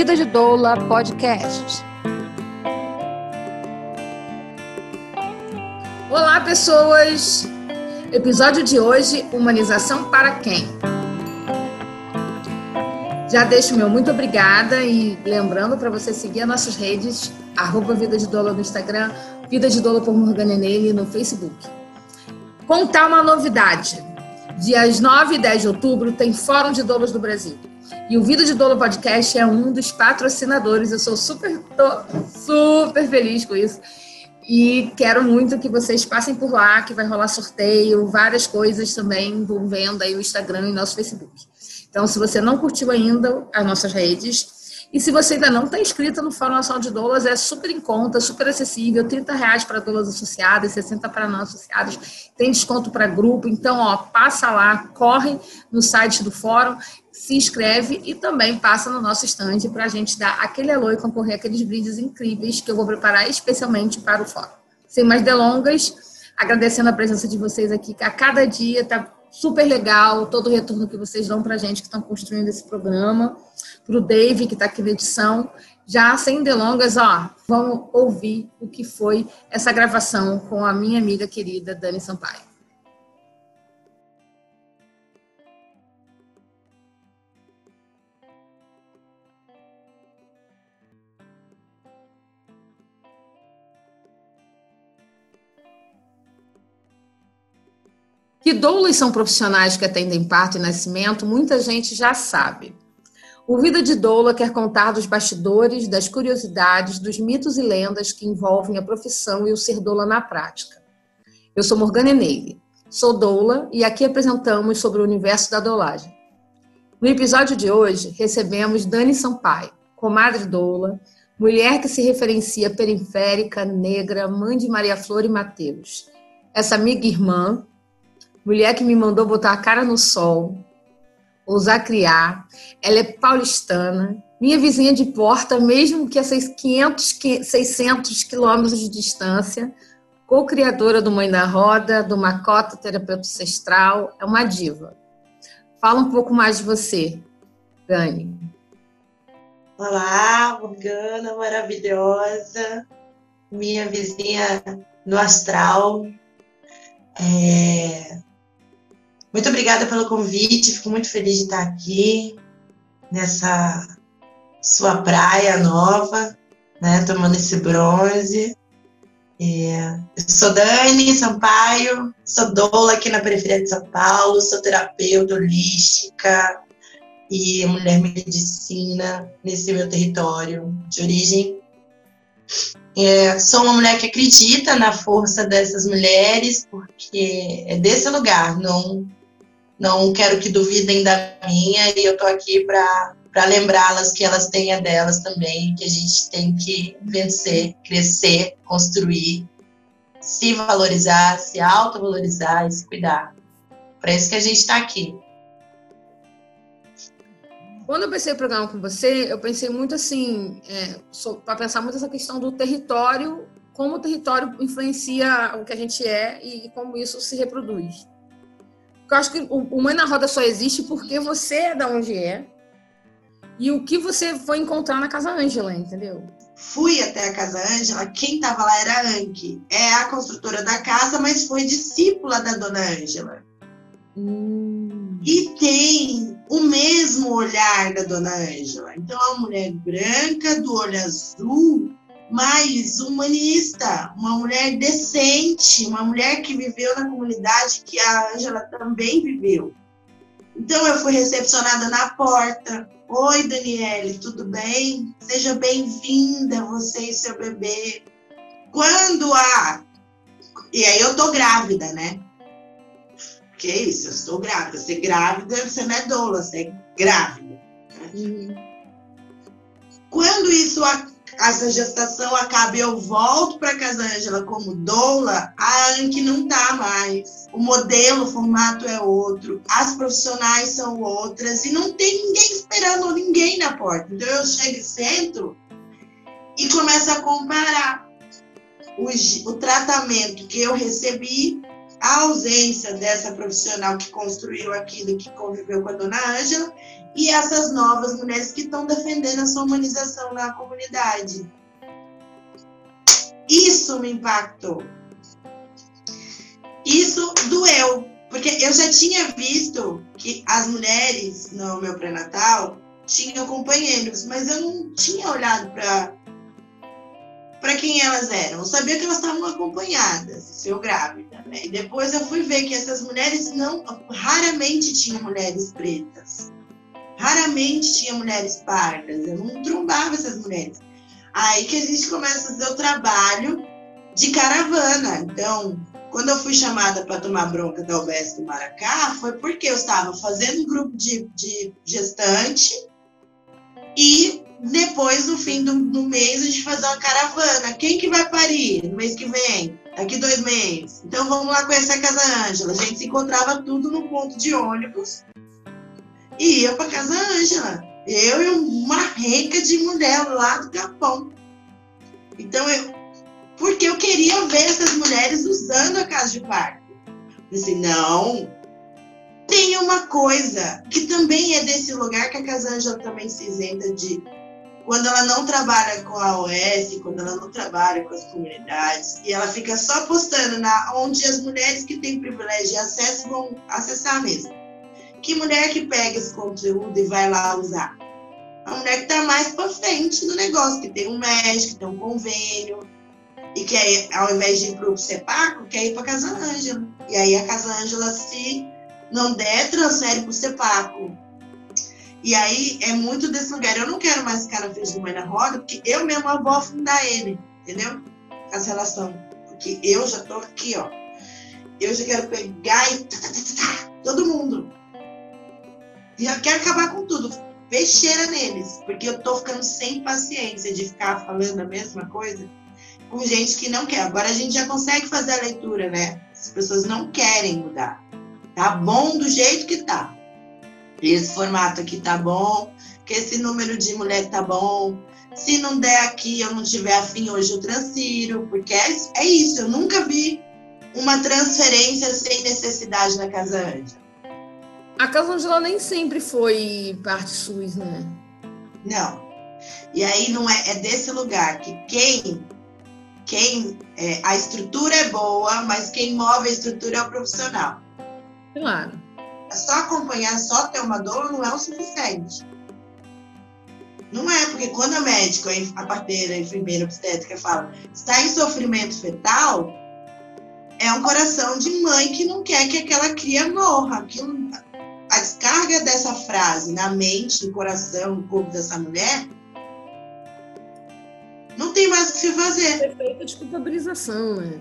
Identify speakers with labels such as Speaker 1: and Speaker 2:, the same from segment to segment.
Speaker 1: Vida de Doula Podcast. Olá, pessoas! Episódio de hoje: Humanização para quem? Já deixo meu muito obrigada e lembrando para você seguir as nossas redes, arroba Vida de Doula no Instagram, Vida de Doula por Morgana Nele no Facebook. Contar uma novidade. Dias 9 e 10 de outubro tem Fórum de Doulas do Brasil. E o Vida de Doula Podcast é um dos patrocinadores. Eu sou super, super feliz com isso. E quero muito que vocês passem por lá, que vai rolar sorteio, várias coisas também envolvendo aí o Instagram e nosso Facebook. Então, se você não curtiu ainda as nossas redes, e se você ainda não está inscrito no Fórum Nacional de Doulas, é super em conta, super acessível, 30 reais para doulas associadas, 60 para não associadas, tem desconto para grupo, então, ó, passa lá, corre no site do fórum, se inscreve e também passa no nosso stand para a gente dar aquele alô e concorrer aqueles brindes incríveis que eu vou preparar especialmente para o fórum. Sem mais delongas, agradecendo a presença de vocês aqui, que a cada dia está super legal todo o retorno que vocês dão para a gente que estão construindo esse programa, para o Dave, que está aqui na edição. Já sem delongas, ó, vamos ouvir o que foi essa gravação com a minha amiga querida Dani Sampaio. Que doulas são profissionais que atendem parto e nascimento, muita gente já sabe. O Vida de Doula quer contar dos bastidores, das curiosidades, dos mitos e lendas que envolvem a profissão e o ser doula na prática. Eu sou Morgana Eneire, sou doula e aqui apresentamos sobre o universo da doulagem. No episódio de hoje, recebemos Dani Sampaio, comadre doula, mulher que se referencia periférica, negra, mãe de Maria Flor e Mateus. Essa amiga irmã, mulher que me mandou botar a cara no sol, ousar criar. Ela é paulistana, minha vizinha de porta, mesmo que a 500, 600 quilômetros de distância, co-criadora do Mãe da Roda, do Macota Terapeuta Ancestral, é uma diva. Fala um pouco mais de você, Dani.
Speaker 2: Olá, Morgana, maravilhosa, minha vizinha no astral. É, muito obrigada pelo convite, fico muito feliz de estar aqui nessa sua praia nova, né, tomando esse bronze. É, sou Dani Sampaio, sou doula aqui na periferia de São Paulo, sou terapeuta holística e mulher medicina nesse meu território de origem. É, sou uma mulher que acredita na força dessas mulheres, porque é desse lugar, não não quero que duvidem da minha e eu tô aqui para para lembrá-las que elas têm a delas também, que a gente tem que vencer, crescer, construir, se valorizar, se autovalorizar e se cuidar. Para isso que a gente está aqui.
Speaker 1: Quando eu pensei o programa com você, eu pensei muito assim, é, para pensar muito essa questão do território, como o território influencia o que a gente é e como isso se reproduz. Porque eu acho que o Mãe na Roda só existe porque você é da onde é e o que você foi encontrar na Casa Ângela, entendeu?
Speaker 2: Fui até a Casa Ângela, quem estava lá era a Anki. É a construtora da casa, mas foi discípula da Dona Ângela. Hum. E tem o mesmo olhar da Dona Ângela. Então, é uma mulher branca, do olho azul, mais humanista, uma mulher decente, uma mulher que viveu na comunidade que a Ângela também viveu. Então eu fui recepcionada na porta. Oi, Daniele, tudo bem? Seja bem-vinda, você e seu bebê. Quando a. E aí eu tô grávida, né? Que isso, eu estou grávida. Ser grávida, você não é doula, você é grávida. Né? Uhum. Quando isso essa gestação acaba e eu volto para Casa Ângela como doula, a Anki não tá mais. O modelo, o formato é outro, as profissionais são outras e não tem ninguém esperando ninguém na porta. Então eu chego e sento e começo a comparar o, o tratamento que eu recebi a ausência dessa profissional que construiu aquilo, que conviveu com a dona Ângela, e essas novas mulheres que estão defendendo a sua humanização na comunidade. Isso me impactou. Isso doeu, porque eu já tinha visto que as mulheres no meu pré-natal tinham companheiros, mas eu não tinha olhado para para quem elas eram. Eu sabia que elas estavam acompanhadas, se eu grávida, né? E depois eu fui ver que essas mulheres não, raramente tinham mulheres pretas, raramente tinha mulheres pardas. Eu não trombava essas mulheres. Aí que a gente começa a fazer o trabalho de caravana. Então, quando eu fui chamada para tomar bronca da UBS do Maracá, foi porque eu estava fazendo um grupo de, de gestante e depois, no fim do, do, mês, a gente fazer uma caravana. Quem que vai parir no mês que vem? Daqui dois meses. Então vamos lá conhecer a Casa Ângela. A gente se encontrava tudo no ponto de ônibus e ia para Casa Ângela. Eu e uma renca de mulher lá do Capão. Então eu, porque eu queria ver essas mulheres usando a casa de parto. Assim, não. Tem uma coisa que também é desse lugar que a Casa Ângela também se isenta de quando ela não trabalha com a OS, quando ela não trabalha com as comunidades, e ela fica só postando na onde as mulheres que têm privilégio de acesso vão acessar mesmo. Que mulher que pega esse conteúdo e vai lá usar? A mulher que está mais para frente do negócio, que tem um médico, que tem um convênio, e que aí, ao invés de ir para o CEPACO, quer ir para a Casa Ângela. E aí a Casa Ângela, se não der, transfere para o CEPACO. E aí é muito desse lugar. Eu não quero mais ficar na do mãe na roda, porque eu mesma vou afundar ele, entendeu? As relações. Porque eu já tô aqui, ó. Eu já quero pegar e. Todo mundo. E eu quero acabar com tudo. Peixeira neles. Porque eu tô ficando sem paciência de ficar falando a mesma coisa com gente que não quer. Agora a gente já consegue fazer a leitura, né? As pessoas não querem mudar. Tá bom do jeito que tá. Esse formato aqui tá bom, que esse número de mulher tá bom. Se não der aqui, eu não tiver afim hoje, eu transfiro, porque é, é isso. Eu nunca vi uma transferência sem necessidade na Casa Ângela.
Speaker 1: A Casa Ângela nem sempre foi parte SUS, né?
Speaker 2: Não. E aí não é, é desse lugar que quem quem é, a estrutura é boa, mas quem move a estrutura é o profissional.
Speaker 1: Claro.
Speaker 2: É só acompanhar, só ter uma dor não é o suficiente. Não é, porque quando a médica, a parteira, a enfermeira obstétrica fala está em sofrimento fetal, é um coração de mãe que não quer que aquela cria morra. Aquilo, a descarga dessa frase na mente, no coração, no corpo dessa mulher não tem mais o que se fazer.
Speaker 1: O efeito de culpabilização, né?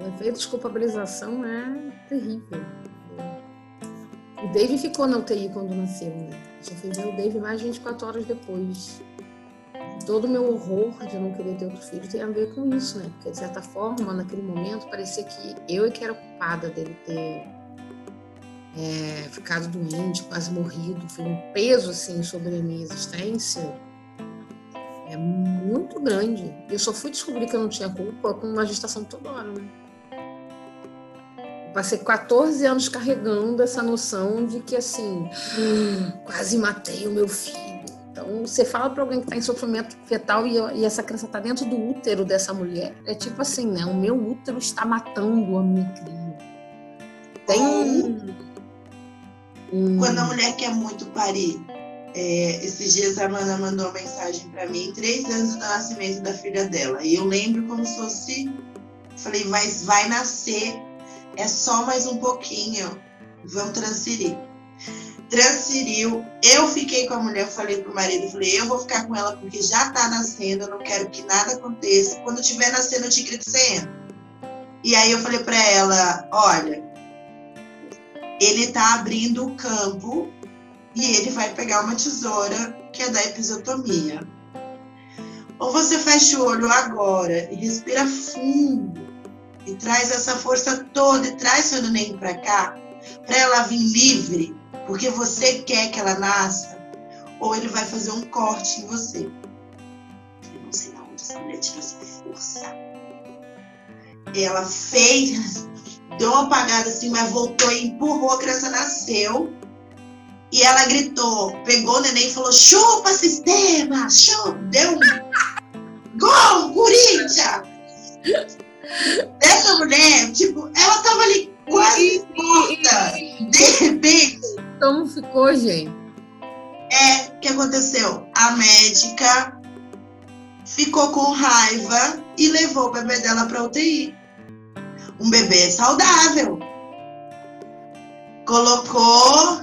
Speaker 1: O efeito de culpabilização é terrível. O Dave ficou na UTI quando nasceu, né? Eu fui ver o Dave mais de 24 horas depois. Todo o meu horror de não querer ter outro filho tem a ver com isso, né? Porque, de certa forma, naquele momento, parecia que eu é que era culpada dele ter é, ficado doente, quase morrido. Foi um peso, assim, sobre a minha existência é muito grande. Eu só fui descobrir que eu não tinha culpa com uma gestação toda hora, né? passei 14 anos carregando essa noção de que, assim, hum, quase matei o meu filho. Então, você fala para alguém que está em sofrimento fetal e, e essa criança está dentro do útero dessa mulher, é tipo assim, né? O meu útero está matando a minha cria. Tem um,
Speaker 2: um... Quando a mulher quer muito parir, é, esses dias a Amanda mandou uma mensagem para mim, três anos do nascimento da filha dela. E eu lembro como se fosse. Falei, mas vai nascer, é só mais um pouquinho, vamos transferir. Transferiu, eu fiquei com a mulher, falei pro marido, falei, eu vou ficar com ela porque já tá nascendo, eu não quero que nada aconteça. Quando tiver nascendo, eu te grito, você entra. E aí eu falei para ela, olha, ele tá abrindo o campo e ele vai pegar uma tesoura que é da episiotomia. Ou você fecha o olho agora e respira fundo e traz essa força toda e traz seu neném para cá, para ela vir livre, porque você quer que ela nasça, ou ele vai fazer um corte em você. Eu não sei de onde essa mulher tirou essa força. Ela fez, deu uma apagada assim, mas voltou e empurrou, a criança nasceu. E ela gritou, pegou o neném e falou: chupa sistema, chupa, deu um gol, Corinthians! Essa mulher, tipo, ela tava ali quase morta. De repente.
Speaker 1: Como ficou, gente?
Speaker 2: É, o que aconteceu? A médica ficou com raiva e levou o bebê dela para UTI. Um bebê saudável. Colocou,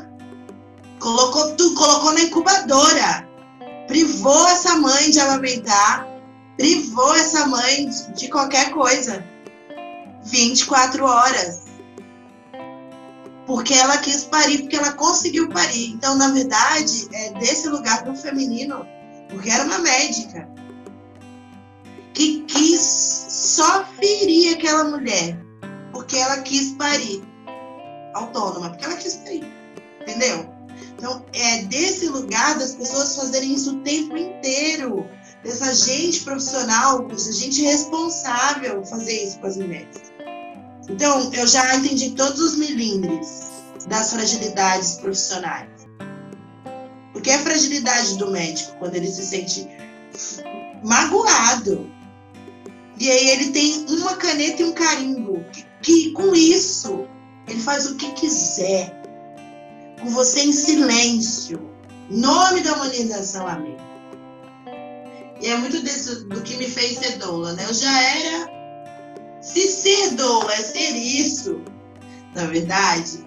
Speaker 2: colocou tudo, colocou na incubadora. Privou essa mãe de amamentar, privou essa mãe de qualquer coisa. 24 horas porque ela quis parir, porque ela conseguiu parir. Então, na verdade, é desse lugar para o feminino, porque era uma médica que quis só ferir aquela mulher, porque ela quis parir. Autônoma, porque ela quis parir. Entendeu? Então, é desse lugar das pessoas fazerem isso o tempo inteiro. Dessa gente profissional, dessa gente responsável fazer isso com as mulheres. Então, eu já entendi todos os milindres das fragilidades profissionais. Porque é a fragilidade do médico, quando ele se sente magoado. E aí ele tem uma caneta e um carimbo, que, que com isso ele faz o que quiser. Com você em silêncio. Nome da humanização, amém. E é muito desse, do que me fez ser doula, né? Eu já era se ser doula é ser isso, na verdade,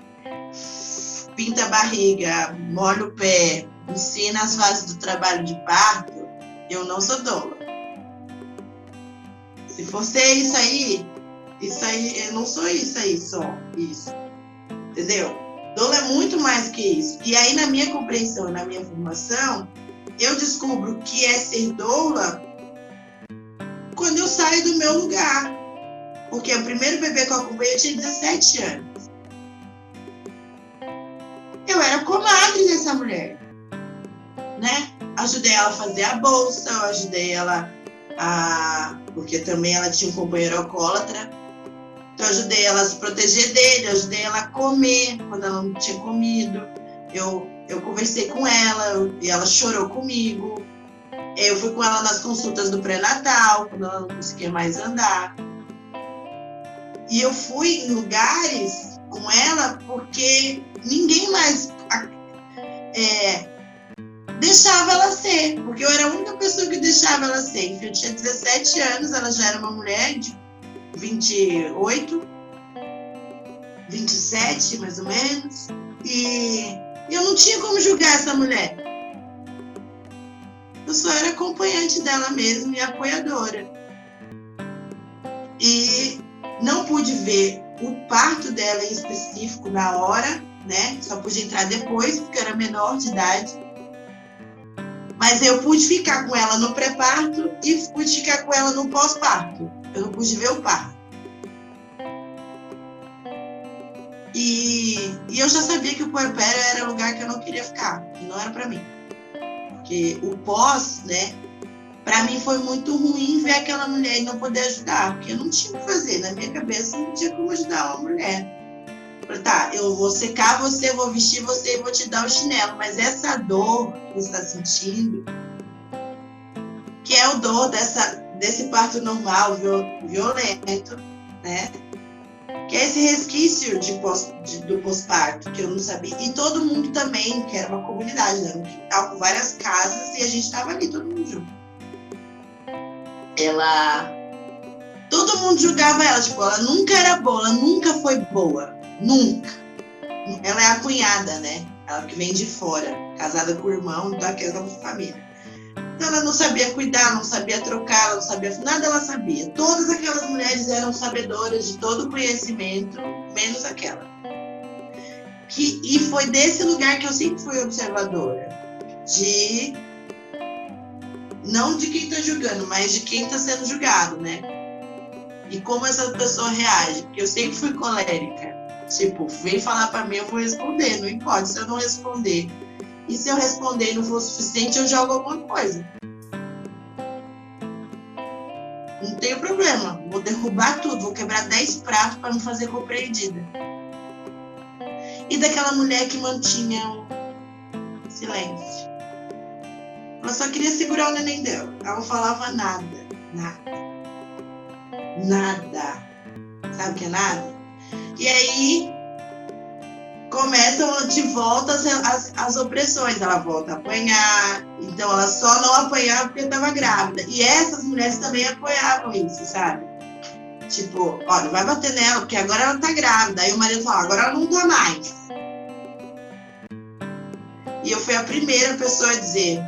Speaker 2: pinta a barriga, molha o pé, ensina as fases do trabalho de parto, eu não sou doula. Se for ser isso aí, isso aí, eu não sou isso aí só, isso. Entendeu? Doula é muito mais que isso. E aí, na minha compreensão, na minha formação, eu descubro que é ser doula quando eu saio do meu lugar. Porque o primeiro bebê que eu acompanhei tinha 17 anos. Eu era comadre dessa mulher. Né? Ajudei ela a fazer a bolsa, eu ajudei ela a. Porque também ela tinha um companheiro alcoólatra. Então, eu ajudei ela a se proteger dele, ajudei ela a comer quando ela não tinha comido. Eu, eu conversei com ela e ela chorou comigo. Eu fui com ela nas consultas do pré-natal, quando ela não conseguia mais andar. E eu fui em lugares com ela porque ninguém mais é, deixava ela ser, porque eu era a única pessoa que deixava ela ser. Eu tinha 17 anos, ela já era uma mulher de 28, 27 mais ou menos, e eu não tinha como julgar essa mulher. Eu só era acompanhante dela mesmo e apoiadora. E não pude ver o parto dela em específico na hora, né? Só pude entrar depois, porque era menor de idade. Mas eu pude ficar com ela no pré-parto e pude ficar com ela no pós-parto. Eu não pude ver o parto. E, e eu já sabia que o puerpério era lugar que eu não queria ficar, que não era para mim. Porque o pós, né? para mim foi muito ruim ver aquela mulher e não poder ajudar, porque eu não tinha o que fazer. Na minha cabeça não tinha como ajudar uma mulher. Falei, tá, eu vou secar você, vou vestir você e vou te dar o chinelo, mas essa dor que você está sentindo, que é o dor dessa, desse parto normal, violento, né? Que é esse resquício de pós, de, do pós-parto, que eu não sabia. E todo mundo também, que era uma comunidade, né? Um com várias casas, e a gente estava ali, todo mundo junto ela. Todo mundo julgava ela, tipo, ela nunca era boa, ela nunca foi boa. Nunca. Ela é a cunhada, né? Ela que vem de fora, casada com o irmão daquela família. Então ela não sabia cuidar, não sabia trocar, não sabia. Nada ela sabia. Todas aquelas mulheres eram sabedoras de todo o conhecimento, menos aquela. Que, e foi desse lugar que eu sempre fui observadora. De não de quem está julgando, mas de quem está sendo julgado, né? E como essa pessoa reage. Porque eu sempre fui colérica. Tipo, vem falar para mim, eu vou responder. Não importa se eu não responder. E se eu responder e não for suficiente, eu jogo alguma coisa. Não tem problema. Vou derrubar tudo, vou quebrar 10 pratos para me fazer compreendida. E daquela mulher que mantinha o silêncio. Ela só queria segurar o neném dela. Ela não falava nada. Nada. Nada. Sabe o que é nada? E aí começam de volta as, as, as, opressões. Ela volta a apanhar, então ela só não apanhava porque estava grávida. E essas mulheres também apoiavam isso, sabe? Tipo, olha, vai bater nela, porque agora ela tá grávida. Aí o marido fala, agora ela não tá mais. E eu fui a primeira pessoa a dizer,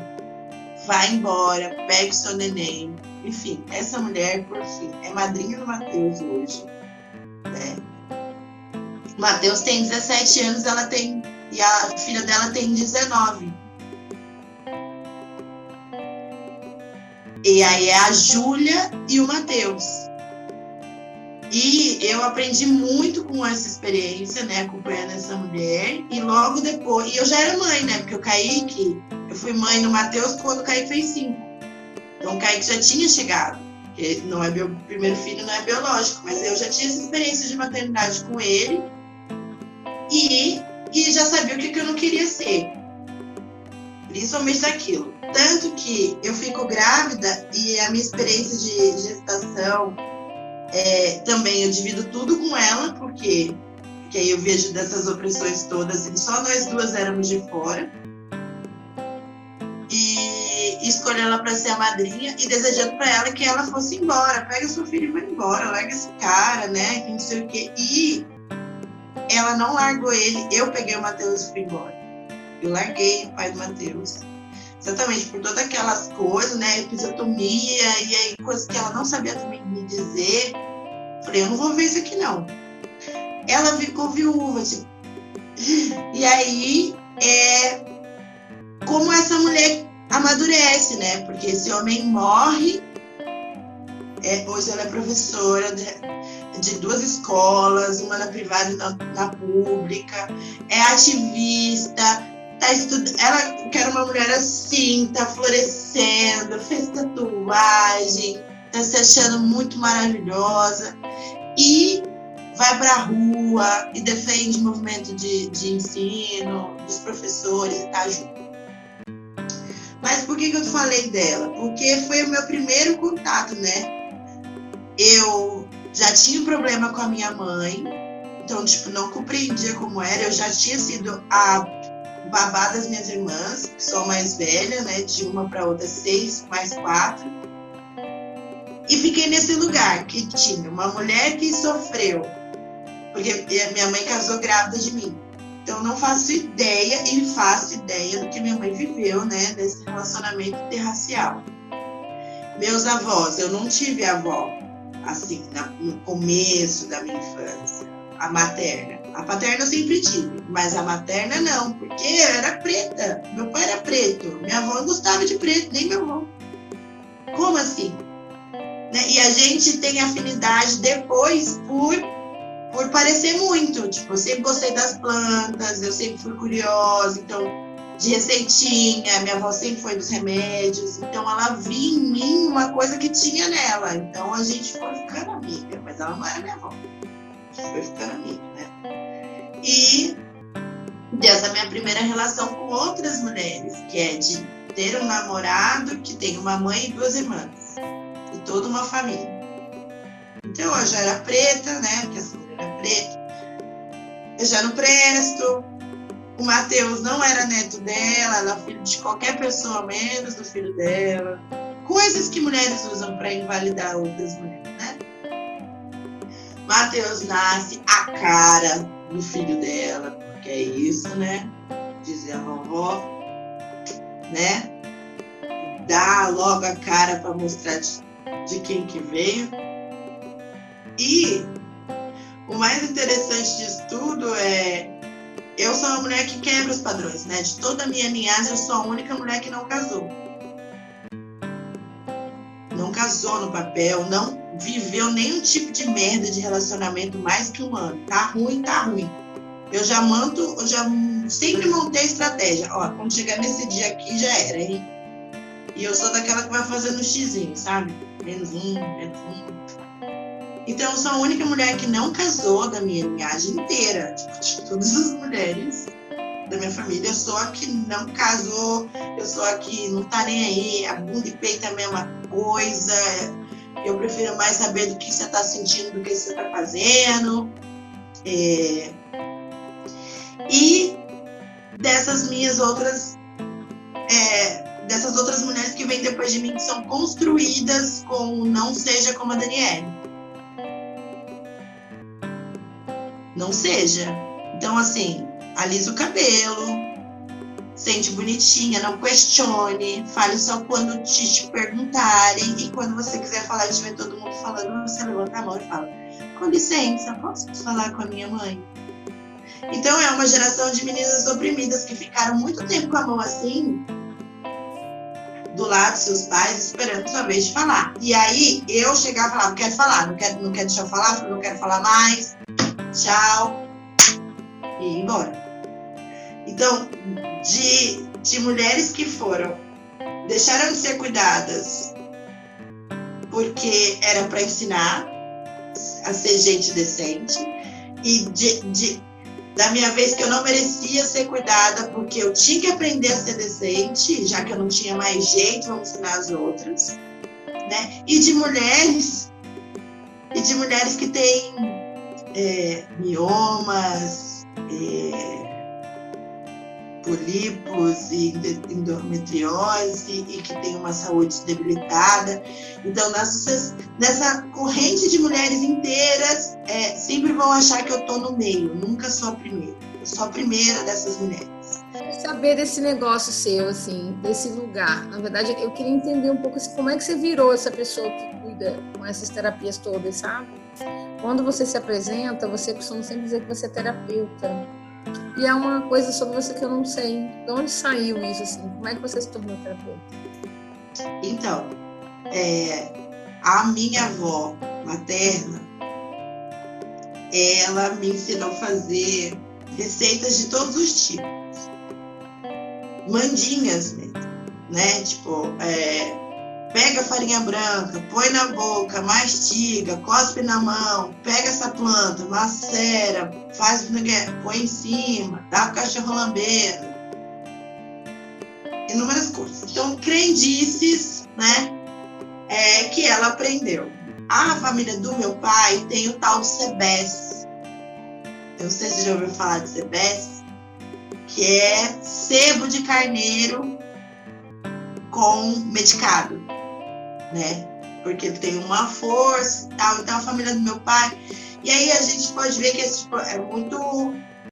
Speaker 2: vai embora, pegue seu neném. Enfim, essa mulher, por fim, é madrinha do Mateus hoje. Né? Matheus tem 17 anos, ela tem e a filha dela tem 19. E aí é a Júlia e o Matheus. E eu aprendi muito com essa experiência, né, acompanhando essa mulher. E logo depois, e eu já era mãe, né, porque o Kaique, eu fui mãe no Matheus quando o Kaique fez cinco. Então o Kaique já tinha chegado, porque não é meu primeiro filho, não é biológico, mas eu já tinha essa experiência de maternidade com ele e, e já sabia o que, que eu não queria ser. Principalmente daquilo. Tanto que eu fico grávida e a minha experiência de gestação é, também eu divido tudo com ela, porque, porque aí eu vejo dessas opressões todas, e só nós duas éramos de fora. E escolhi ela para ser a madrinha e desejando para ela que ela fosse embora. Pega seu filho e vai embora, larga esse cara, né? Que não sei o quê. E ela não largou ele, eu peguei o Matheus e fui embora. Eu larguei o pai do Matheus. Exatamente, por todas aquelas coisas, né? Episiotomia, e aí coisas que ela não sabia também me dizer. Falei, eu não vou ver isso aqui não. Ela ficou viúva, tipo. E aí, é, como essa mulher amadurece, né? Porque esse homem morre. É, hoje ela é professora de duas escolas, uma na privada e na, na pública, é ativista, tá estudando. Ela quer uma mulher assim, tá florescendo, fez tatuagem, tá se achando muito maravilhosa e vai para a rua e defende o movimento de, de ensino, dos professores e tá junto. Mas por que, que eu falei dela? Porque foi o meu primeiro contato, né? Eu já tinha um problema com a minha mãe, então, tipo, não compreendia como era. Eu já tinha sido a babá das minhas irmãs, que sou mais velha, né? De uma para outra, seis mais quatro. E fiquei nesse lugar que tinha uma mulher que sofreu, porque minha mãe casou grávida de mim. Então, não faço ideia e faço ideia do que minha mãe viveu, né? Desse relacionamento interracial. Meus avós, eu não tive avó assim, no começo da minha infância, a materna. A paterna eu sempre tive, mas a materna não, porque eu era preta. Meu pai era preto, minha avó não gostava de preto, nem meu avô. Como assim? Né? E a gente tem afinidade depois por, por parecer muito. Tipo, eu sempre gostei das plantas, eu sempre fui curiosa, então de receitinha, minha avó sempre foi dos remédios, então ela via em mim uma coisa que tinha nela. Então a gente foi ficando amiga, mas ela não era minha avó. A gente foi ficando amiga, né? E dessa minha primeira relação com outras mulheres, que é de ter um namorado que tem uma mãe e duas irmãs, e toda uma família. Então eu já era preta, né? Porque essa mulher era preta. Eu já não presto, o Mateus não era neto dela, era filho de qualquer pessoa menos do filho dela. Coisas que mulheres usam para invalidar outras mulheres, né? Mateus nasce a cara do filho dela, porque é isso, né? Dizia a vovó, né? Dá logo a cara para mostrar de, de quem que veio. E o mais interessante disso tudo é eu sou uma mulher que quebra os padrões, né? De toda a minha linhagem, eu sou a única mulher que não casou. Não casou no papel, não viveu nenhum tipo de merda de relacionamento mais que um ano. Tá ruim, tá ruim. Eu já manto, eu já sempre montei estratégia. Ó, quando chegar nesse dia aqui já era, hein? E eu sou daquela que vai fazendo xizinho, sabe? Menos um, menos um. Então, eu sou a única mulher que não casou da minha linhagem inteira. Tipo, de todas as mulheres da minha família, eu sou a que não casou, eu sou a que não tá nem aí, a bunda e peito é a mesma coisa. Eu prefiro mais saber do que você tá sentindo do que você tá fazendo. É... E dessas minhas outras. É, dessas outras mulheres que vêm depois de mim, que são construídas com não seja como a Daniele. Não seja. Então, assim, alisa o cabelo, sente bonitinha, não questione, fale só quando te, te perguntarem e quando você quiser falar tiver todo mundo falando, você levanta a mão e fala: Com licença, posso falar com a minha mãe? Então é uma geração de meninas oprimidas que ficaram muito tempo com a mão assim, do lado dos seus pais, esperando sua vez de falar. E aí eu chegava e falava, não quero falar, não quero, não quero deixar eu falar, não quero falar mais, tchau, e embora. Então, de, de mulheres que foram, deixaram de ser cuidadas porque era para ensinar a ser gente decente, e de, de da minha vez que eu não merecia ser cuidada porque eu tinha que aprender a ser decente, já que eu não tinha mais jeito, vamos ensinar as outras, né? E de mulheres, e de mulheres que têm é, miomas, é, polípos e endometriose e que tem uma saúde debilitada. Então, nessa, nessa corrente de mulheres inteiras, é, sempre vão achar que eu estou no meio, nunca sou a primeira. Eu sou a primeira dessas mulheres.
Speaker 1: Saber desse negócio seu, assim, desse lugar. Na verdade, eu queria entender um pouco assim, como é que você virou essa pessoa que cuida com essas terapias todas, sabe? Quando você se apresenta, você costuma sempre dizer que você é terapeuta e é uma coisa sobre você que eu não sei. De onde saiu isso, assim? Como é que você se tornou terapeuta?
Speaker 2: Então, é, a minha avó materna, ela me ensinou a fazer receitas de todos os tipos. Mandinhas mesmo, né? Tipo, é, pega a farinha branca, põe na boca, mastiga, cospe na mão, pega essa planta, macera, faz põe em cima, dá pro cachorro lamber. Inúmeras coisas. Então, crendices, né? É, que ela aprendeu. A família do meu pai tem o tal CBS. Eu não sei se já ouviu falar de CBS, que é sebo de carneiro com medicado né? Porque ele tem uma força e tal. Então, a família do meu pai. E aí a gente pode ver que esse, tipo, é muito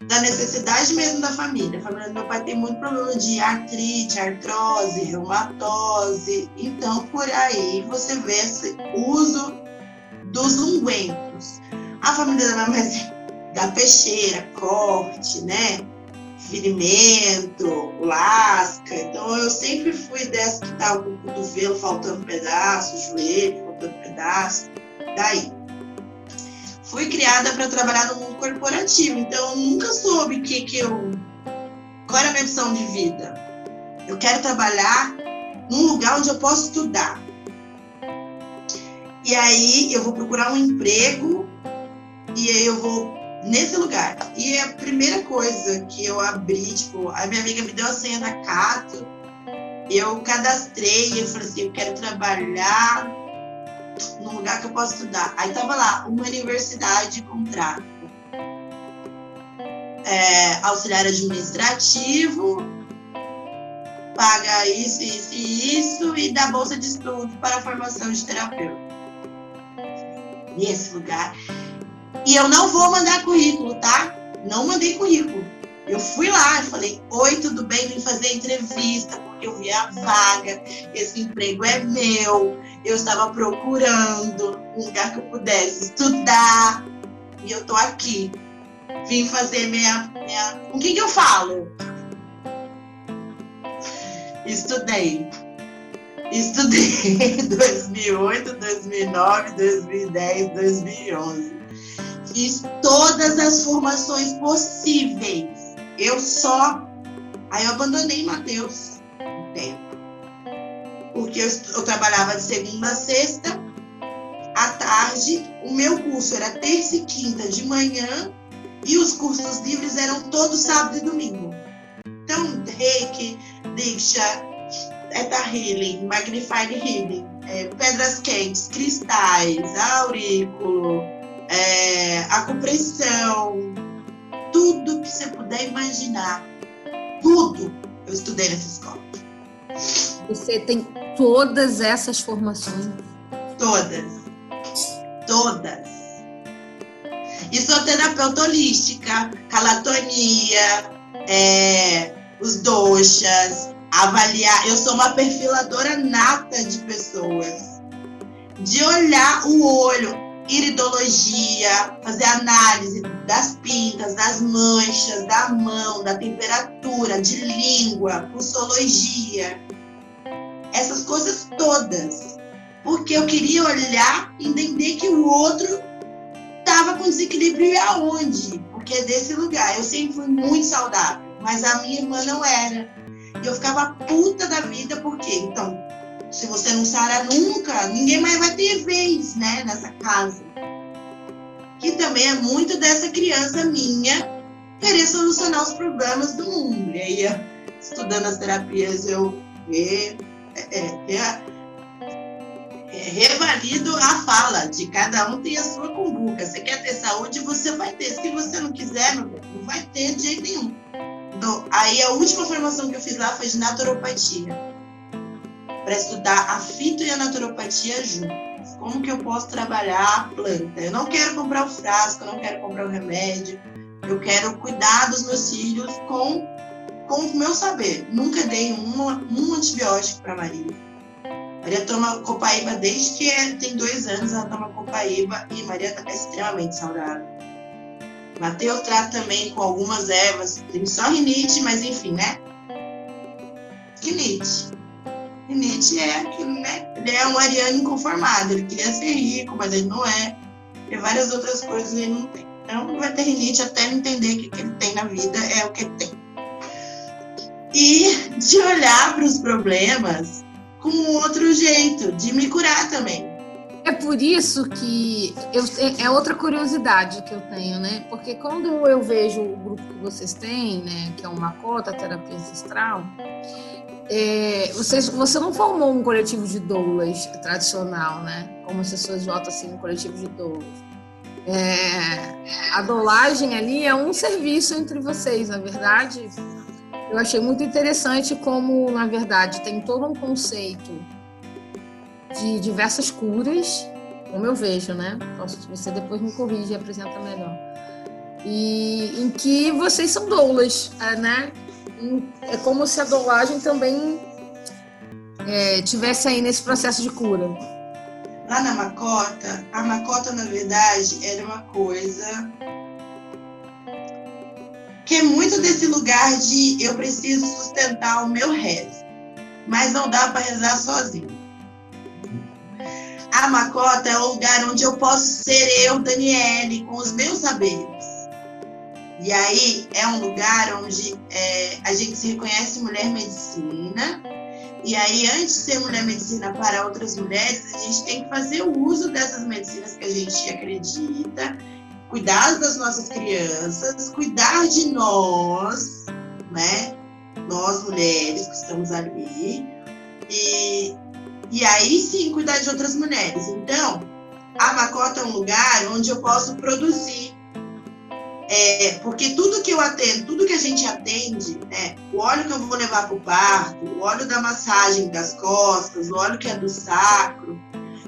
Speaker 2: da necessidade mesmo da família. A família do meu pai tem muito problema de artrite, artrose, reumatose. Então, por aí você vê esse uso dos ungüentos. A família da minha mãe da peixeira, corte, né? Ferimento, lasca. Então eu sempre fui dessa que estava com o cotovelo faltando pedaço, joelho faltando pedaço. Daí. Fui criada para trabalhar no mundo corporativo, então eu nunca soube que, que eu. Qual era a minha missão de vida? Eu quero trabalhar num lugar onde eu posso estudar. E aí eu vou procurar um emprego e aí eu vou nesse lugar. E a primeira coisa que eu abri, tipo, a minha amiga me deu a senha da Cato, eu cadastrei, eu falei assim, eu quero trabalhar num lugar que eu possa estudar. Aí tava lá, uma universidade contrato. É, auxiliar administrativo, paga isso, isso e isso, e dá bolsa de estudo para a formação de terapeuta. Nesse lugar. E eu não vou mandar currículo, tá? Não mandei currículo. Eu fui lá e falei: Oi, tudo bem? Vim fazer entrevista porque eu vi a vaga. Esse emprego é meu. Eu estava procurando um lugar que eu pudesse estudar. E eu tô aqui. Vim fazer minha. minha... O que, que eu falo? Estudei. Estudei em 2008, 2009, 2010, 2011 fiz todas as formações possíveis. Eu só. Aí eu abandonei Mateus um tempo. porque eu, eu trabalhava de segunda a sexta, à tarde, o meu curso era terça e quinta de manhã, e os cursos livres eram todos sábado e domingo. Então, reiki, diksha, Theta Healing, Magnified Healing, é, pedras quentes, cristais, aurículo, é, acupressão, tudo que você puder imaginar. Tudo eu estudei nessa escola.
Speaker 1: Você tem todas essas formações?
Speaker 2: Todas. Todas. E sou terapeuta holística, calatonia, é, os doxas, avaliar. Eu sou uma perfiladora nata de pessoas. De olhar o olho, iridologia, fazer análise das pintas, das manchas, da mão, da temperatura, de língua, pulsologia. Essas coisas todas. Porque eu queria olhar e entender que o outro estava com desequilíbrio e aonde. Porque é desse lugar. Eu sempre fui muito saudável, mas a minha irmã não era. E eu ficava puta da vida, porque então, se você não sara nunca, ninguém mais vai ter vez, né, nessa casa. Que também é muito dessa criança minha querer solucionar os problemas do mundo. E aí, estudando as terapias, eu é, é, é, revalido a fala de cada um tem a sua cumbuca. Você quer ter saúde, você vai ter. Se você não quiser, não vai ter de jeito nenhum. Do, aí a última formação que eu fiz lá foi de naturopatia. Para estudar a fito e a naturopatia juntos. Como que eu posso trabalhar a planta? Eu não quero comprar o frasco, eu não quero comprar o remédio. Eu quero cuidar dos meus filhos com, com o meu saber. Nunca dei um, um antibiótico para Maria. Maria toma copaíba desde que é, tem dois anos, ela toma copaíba e Maria está extremamente saudável. Mateus trata também com algumas ervas, tem só rinite, mas enfim, né? Rinite. Rinite é aquilo, né? Ele é um ariano inconformado, ele queria ser rico, mas ele não é. E várias outras coisas ele não tem. Então vai ter rinite até entender que o que ele tem na vida é o que ele tem. E de olhar para os problemas com outro jeito, de me curar também.
Speaker 1: É por isso que eu, é outra curiosidade que eu tenho, né? Porque quando eu vejo o grupo que vocês têm, né, que é o Macota Terapia Ancestral, é, vocês, você não formou um coletivo de doulas tradicional, né? Como as pessoas votam assim, um coletivo de doulas. É, a dolagem ali é um serviço entre vocês, na verdade. Eu achei muito interessante como, na verdade, tem todo um conceito de diversas curas, como eu vejo, né? Posso, você depois me corrige e apresenta melhor. E em que vocês são doulas, é, né? É como se a doulagem também é, tivesse aí nesse processo de cura.
Speaker 2: Lá na Macota, a Macota, na verdade, era uma coisa que é muito desse lugar de eu preciso sustentar o meu rezo, mas não dá para rezar sozinho. A Macota é o lugar onde eu posso ser eu, Daniele, com os meus saberes. E aí é um lugar onde é, a gente se reconhece mulher medicina. E aí, antes de ser mulher medicina para outras mulheres, a gente tem que fazer o uso dessas medicinas que a gente acredita, cuidar das nossas crianças, cuidar de nós, né? Nós mulheres que estamos ali. E e aí sim cuidar de outras mulheres. Então, a Macota é um lugar onde eu posso produzir. É, porque tudo que eu atendo, tudo que a gente atende, né, o óleo que eu vou levar para o parto, o óleo da massagem das costas, o óleo que é do sacro,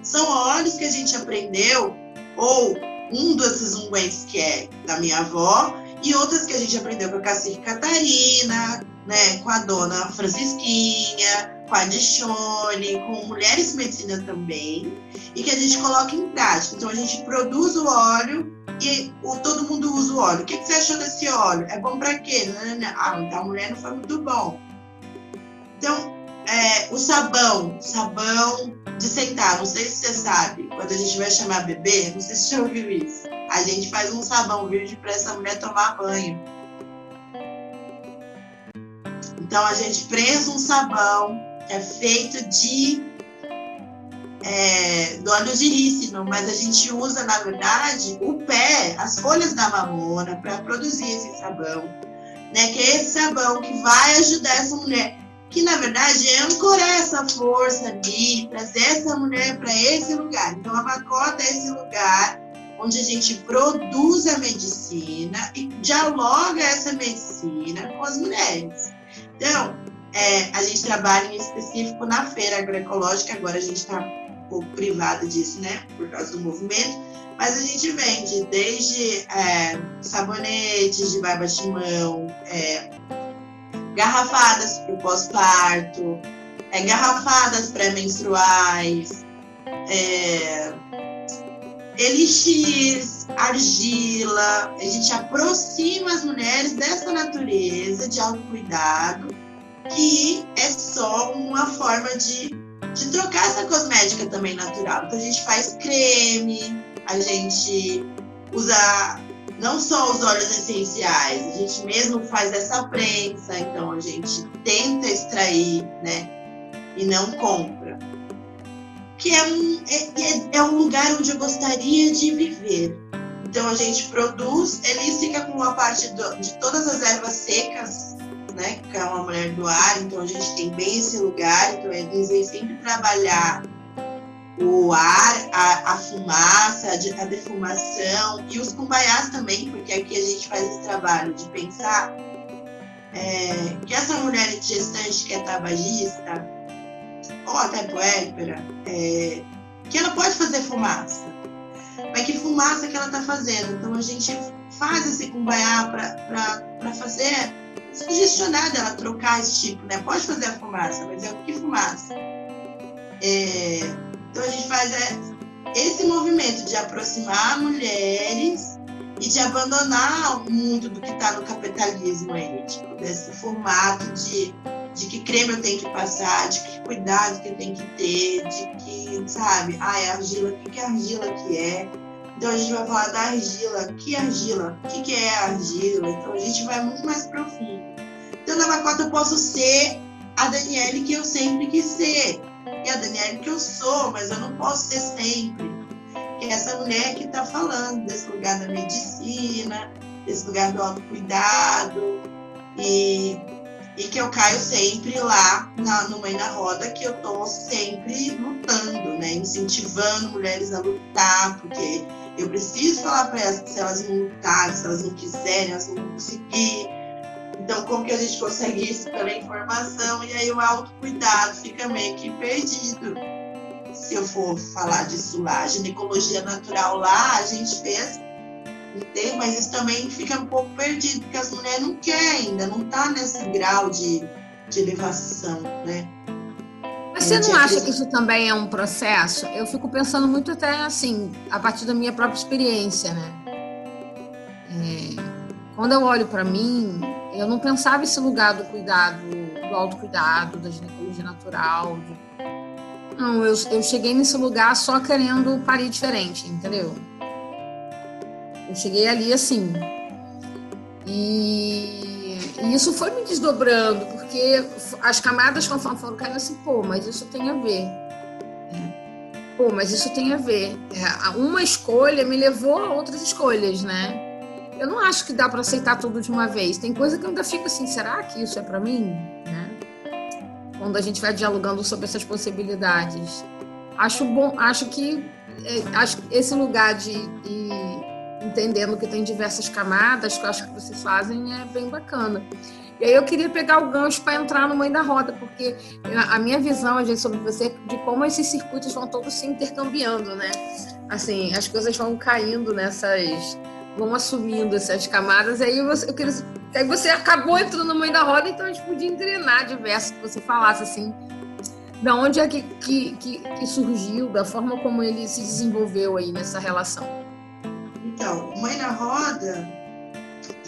Speaker 2: são óleos que a gente aprendeu, ou um desses ungüentos que é da minha avó, e outras que a gente aprendeu com a Cacique Catarina, né, com a dona Francisquinha, com a com mulheres medicina também, e que a gente coloca em prática. Então a gente produz o óleo e o, todo mundo usa o óleo. O que, que você achou desse óleo? É bom para quê? Ah, então a mulher não foi muito bom. Então, é, o sabão, sabão de sentar, não sei se você sabe, quando a gente vai chamar bebê, não sei se você já ouviu isso. A gente faz um sabão verde para essa mulher tomar banho. Então a gente prensa um sabão é feito de é, do óleo de rícino, mas a gente usa, na verdade, o pé, as folhas da mamona para produzir esse sabão, né? Que é esse sabão que vai ajudar essa mulher, que na verdade é ancorar essa força ali, trazer essa mulher para esse lugar. Então a macota é esse lugar onde a gente produz a medicina e dialoga essa medicina com as mulheres. Então, é, a gente trabalha em específico na feira agroecológica, agora a gente está um pouco privada disso, né, por causa do movimento, mas a gente vende desde é, sabonetes de barba de mão, é, garrafadas para o pós-parto, é, garrafadas pré-menstruais, é, elixir, argila, a gente aproxima as mulheres dessa natureza de autocuidado, que é só uma forma de, de trocar essa cosmética também natural. Então a gente faz creme, a gente usa não só os óleos essenciais, a gente mesmo faz essa prensa, então a gente tenta extrair, né? E não compra que é um, é, é, é um lugar onde eu gostaria de viver. Então a gente produz, ele fica com uma parte do, de todas as ervas secas, né? Que é uma mulher do ar, então a gente tem bem esse lugar, então eles vêm sempre trabalhar o ar, a, a fumaça, a, a defumação e os cumbaiás também, porque aqui a gente faz esse trabalho de pensar é, que essa mulher gestante que é tabagista, ou até puérpera, é, que ela pode fazer fumaça. Mas que fumaça que ela está fazendo? Então a gente faz esse cumbaiá para fazer, sugestionar dela trocar esse tipo, né? Pode fazer a fumaça, mas é o que fumaça? É, então a gente faz é, esse movimento de aproximar mulheres e de abandonar muito do que está no capitalismo aí, tipo, desse formato de de que creme eu tenho que passar, de que cuidado que eu tenho que ter, de que, sabe, é argila, o que, que argila que é? Então a gente vai falar da argila, que argila, o que, que é argila? Então a gente vai muito mais profundo. Então na Macota eu posso ser a Daniele que eu sempre quis ser, e a Daniele que eu sou, mas eu não posso ser sempre. Que é essa mulher que está falando desse lugar da medicina, desse lugar do autocuidado, e e que eu caio sempre lá na, no meio da roda, que eu tô sempre lutando, né? Incentivando mulheres a lutar, porque eu preciso falar para elas se elas não lutarem, se elas não quiserem, elas não vão conseguir. Então, como que a gente consegue isso pela informação? E aí o autocuidado fica meio que perdido. Se eu for falar disso lá, ginecologia natural lá, a gente fez entende? mas isso também fica um pouco perdido, porque as mulheres não querem ainda, não está nesse grau de, de elevação, né?
Speaker 1: Mas você não acha que isso também é um processo? Eu fico pensando muito até assim, a partir da minha própria experiência, né? É, quando eu olho para mim, eu não pensava esse lugar do cuidado, do autocuidado, da ginecologia natural. Não, eu, eu cheguei nesse lugar só querendo parir diferente, entendeu? Eu cheguei ali assim. E, e, isso foi me desdobrando, porque as camadas conforme foram caindo assim, pô, mas isso tem a ver. É. Pô, mas isso tem a ver. É, uma escolha me levou a outras escolhas, né? Eu não acho que dá para aceitar tudo de uma vez. Tem coisa que eu ainda fico assim, será que isso é para mim? Né? Quando a gente vai dialogando sobre essas possibilidades. Acho bom, acho que é, acho esse lugar de, de entendendo que tem diversas camadas, que eu acho que vocês fazem é bem bacana. E aí eu queria pegar o gancho para entrar no meio da roda, porque a minha visão, gente, sobre você, de como esses circuitos vão todos se intercambiando, né? Assim, as coisas vão caindo nessas, vão assumindo essas camadas, e aí eu, eu queria, aí você acabou entrando no meio da roda, então a gente podia engrenar diversos que você falasse assim, da onde é que, que, que, que surgiu, da forma como ele se desenvolveu aí nessa relação.
Speaker 2: Então, Mãe na Roda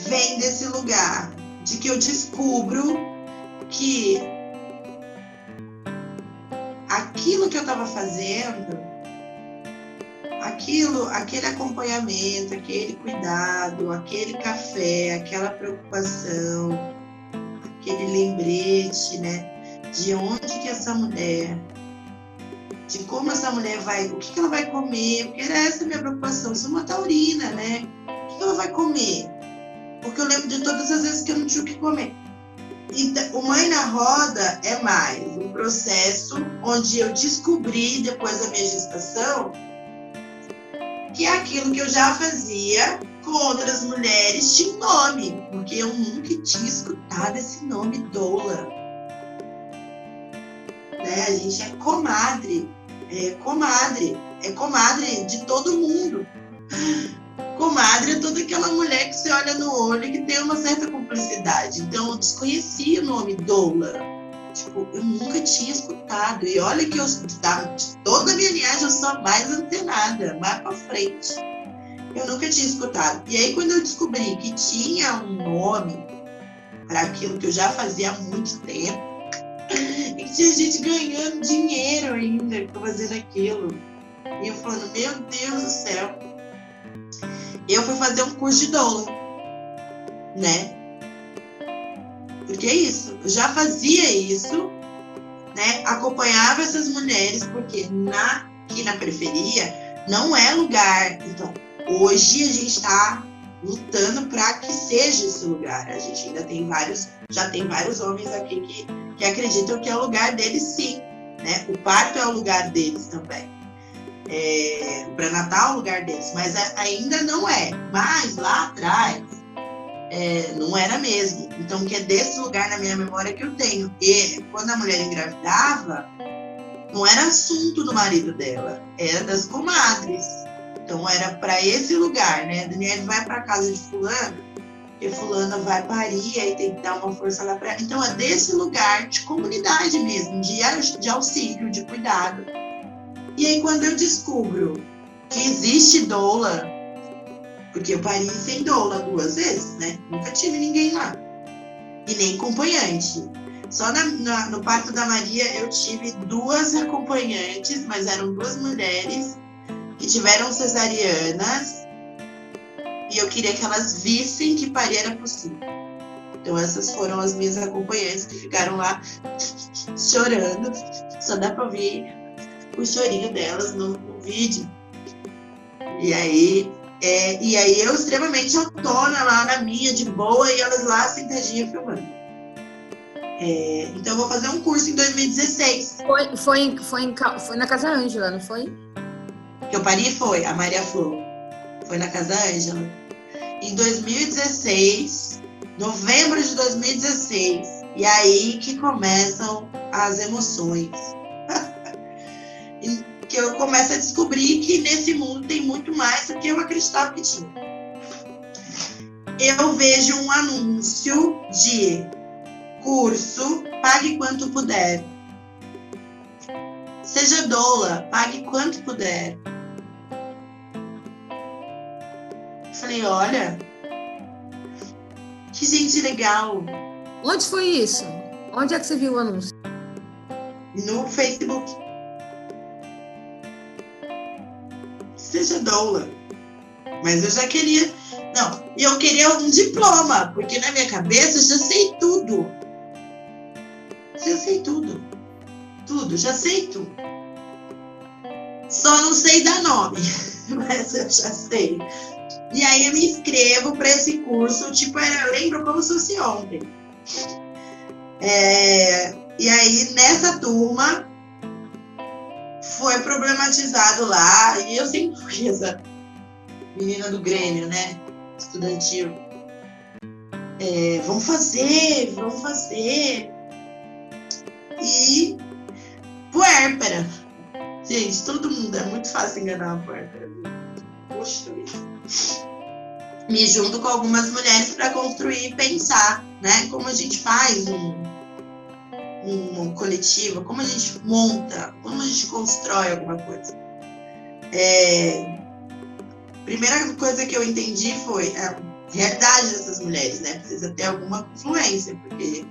Speaker 2: vem desse lugar de que eu descubro que aquilo que eu estava fazendo, aquilo, aquele acompanhamento, aquele cuidado, aquele café, aquela preocupação, aquele lembrete, né? de onde que essa mulher, de como essa mulher vai, o que, ela vai comer, porque era essa a minha preocupação. Sou uma taurina, né? O que, ela vai comer? Porque eu lembro de todas as vezes que eu não tinha o que comer. Então, o Mãe na Roda é mais um processo onde eu descobri, depois da minha gestação, que aquilo que eu já fazia com outras mulheres tinha um nome, porque eu nunca tinha escutado esse nome doula. Né? A gente é comadre, é comadre, é comadre de todo mundo. Comadre é toda aquela mulher que você olha no olho e que tem uma certa cumplicidade. Então eu desconhecia o nome doula. Tipo, eu nunca tinha escutado. E olha que eu, de toda a minha linhagem, eu sou mais antenada, mais pra frente. Eu nunca tinha escutado. E aí, quando eu descobri que tinha um nome para aquilo que eu já fazia há muito tempo, e tinha gente ganhando dinheiro ainda fazendo aquilo. E eu falando, meu Deus do céu. Eu fui fazer um curso de doula, né? Porque é isso, eu já fazia isso, né? Acompanhava essas mulheres, porque na, aqui na periferia não é lugar. Então, hoje a gente está lutando para que seja esse lugar. A gente ainda tem vários, já tem vários homens aqui que, que acreditam que é o lugar deles sim. Né? O parto é o lugar deles também. É, para Natal é o lugar deles, mas ainda não é. Mas lá atrás, é, não era mesmo. Então, que é desse lugar na minha memória que eu tenho. E quando a mulher engravidava, não era assunto do marido dela, era das comadres. Então, era para esse lugar, né? Daniela vai para casa de fulano, porque fulana vai parir, aí tem que dar uma força lá para Então, é desse lugar de comunidade mesmo, de, de auxílio, de cuidado. E aí, quando eu descubro que existe doula, porque eu pari sem doula duas vezes, né? Nunca tive ninguém lá. E nem acompanhante. Só na, na, no parto da Maria eu tive duas acompanhantes, mas eram duas mulheres que tiveram cesarianas e eu queria que elas vissem que parir era possível. Então essas foram as minhas acompanhantes que ficaram lá chorando. Só dá para ouvir o chorinho delas no, no vídeo. E aí é, e aí eu extremamente autônoma lá na minha, de boa, e elas lá sentadinhas filmando. É, então eu vou fazer um curso em 2016.
Speaker 1: Foi, foi, foi, foi na Casa Ângela, não foi?
Speaker 2: Que eu pari foi, a Maria Flor. Foi na Casa Ângela. Em 2016, novembro de 2016. E aí que começam as emoções. que eu começo a descobrir que nesse mundo tem muito mais do que eu acreditava que tinha. Eu vejo um anúncio de curso, pague quanto puder. Seja doula, pague quanto puder. Falei, olha, que gente legal.
Speaker 1: Onde foi isso? Onde é que você viu o anúncio?
Speaker 2: No Facebook. seja doula. Mas eu já queria. Não, e eu queria um diploma, porque na minha cabeça eu já sei tudo. Já sei tudo. Tudo, já sei tudo. Só não sei dar nome, mas eu já sei. E aí eu me inscrevo para esse curso, tipo, eu lembro como se fosse ontem. É, e aí, nessa turma, foi problematizado lá, e eu sempre fui essa menina do Grêmio, né? Estudantil. É, vamos fazer, vamos fazer. E puérpera. Gente, todo mundo, é muito fácil enganar uma puérpera. Poxa vida. Me junto com algumas mulheres para construir e pensar, né? Como a gente faz um, um coletivo, como a gente monta, como a gente constrói alguma coisa. É, primeira coisa que eu entendi foi a realidade dessas mulheres, né? Precisa ter alguma influência, porque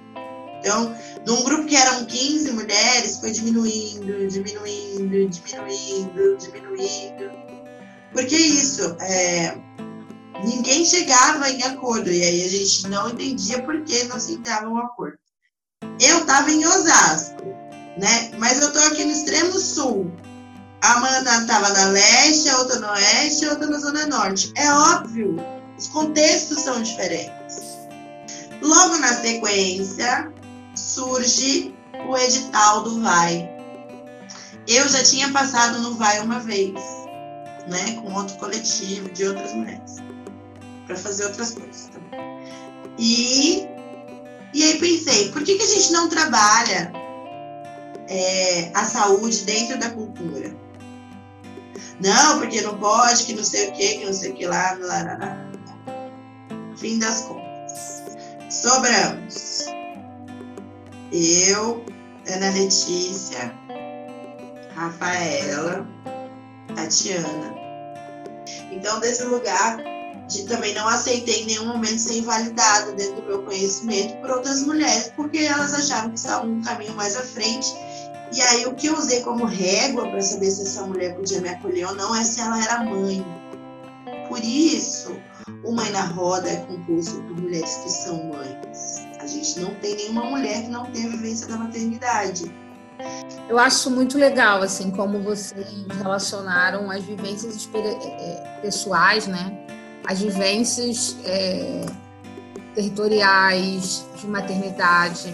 Speaker 2: então, num grupo que eram 15 mulheres, foi diminuindo, diminuindo, diminuindo, diminuindo. Porque isso, é, ninguém chegava em acordo, e aí a gente não entendia por que não se entrava um acordo. eu estava em Osasco, né? Mas eu estou aqui no extremo sul. A Amanda estava na leste, a outra no oeste, a outra na zona norte. É óbvio, os contextos são diferentes. Logo na sequência, surge o edital do VAI. Eu já tinha passado no VAI uma vez, né, com outro coletivo de outras mulheres, para fazer outras coisas também. E, e aí pensei, por que, que a gente não trabalha é, a saúde dentro da cultura? Não, porque não pode, que não sei o que, que não sei o que lá, lá, lá, lá. Fim das contas. Sobramos. Eu, Ana Letícia, Rafaela, Tatiana. Então, desse lugar de também não aceitei em nenhum momento ser invalidada dentro do meu conhecimento por outras mulheres, porque elas achavam que estavam um caminho mais à frente. E aí, o que eu usei como régua para saber se essa mulher podia me acolher ou não é se ela era mãe. Por isso, o Mãe na Roda é composto por mulheres que são mães. A gente não tem nenhuma mulher que não tenha vivência da maternidade.
Speaker 1: Eu acho muito legal, assim, como vocês relacionaram as vivências é, é, pessoais, né? As vivências é, territoriais, de maternidade.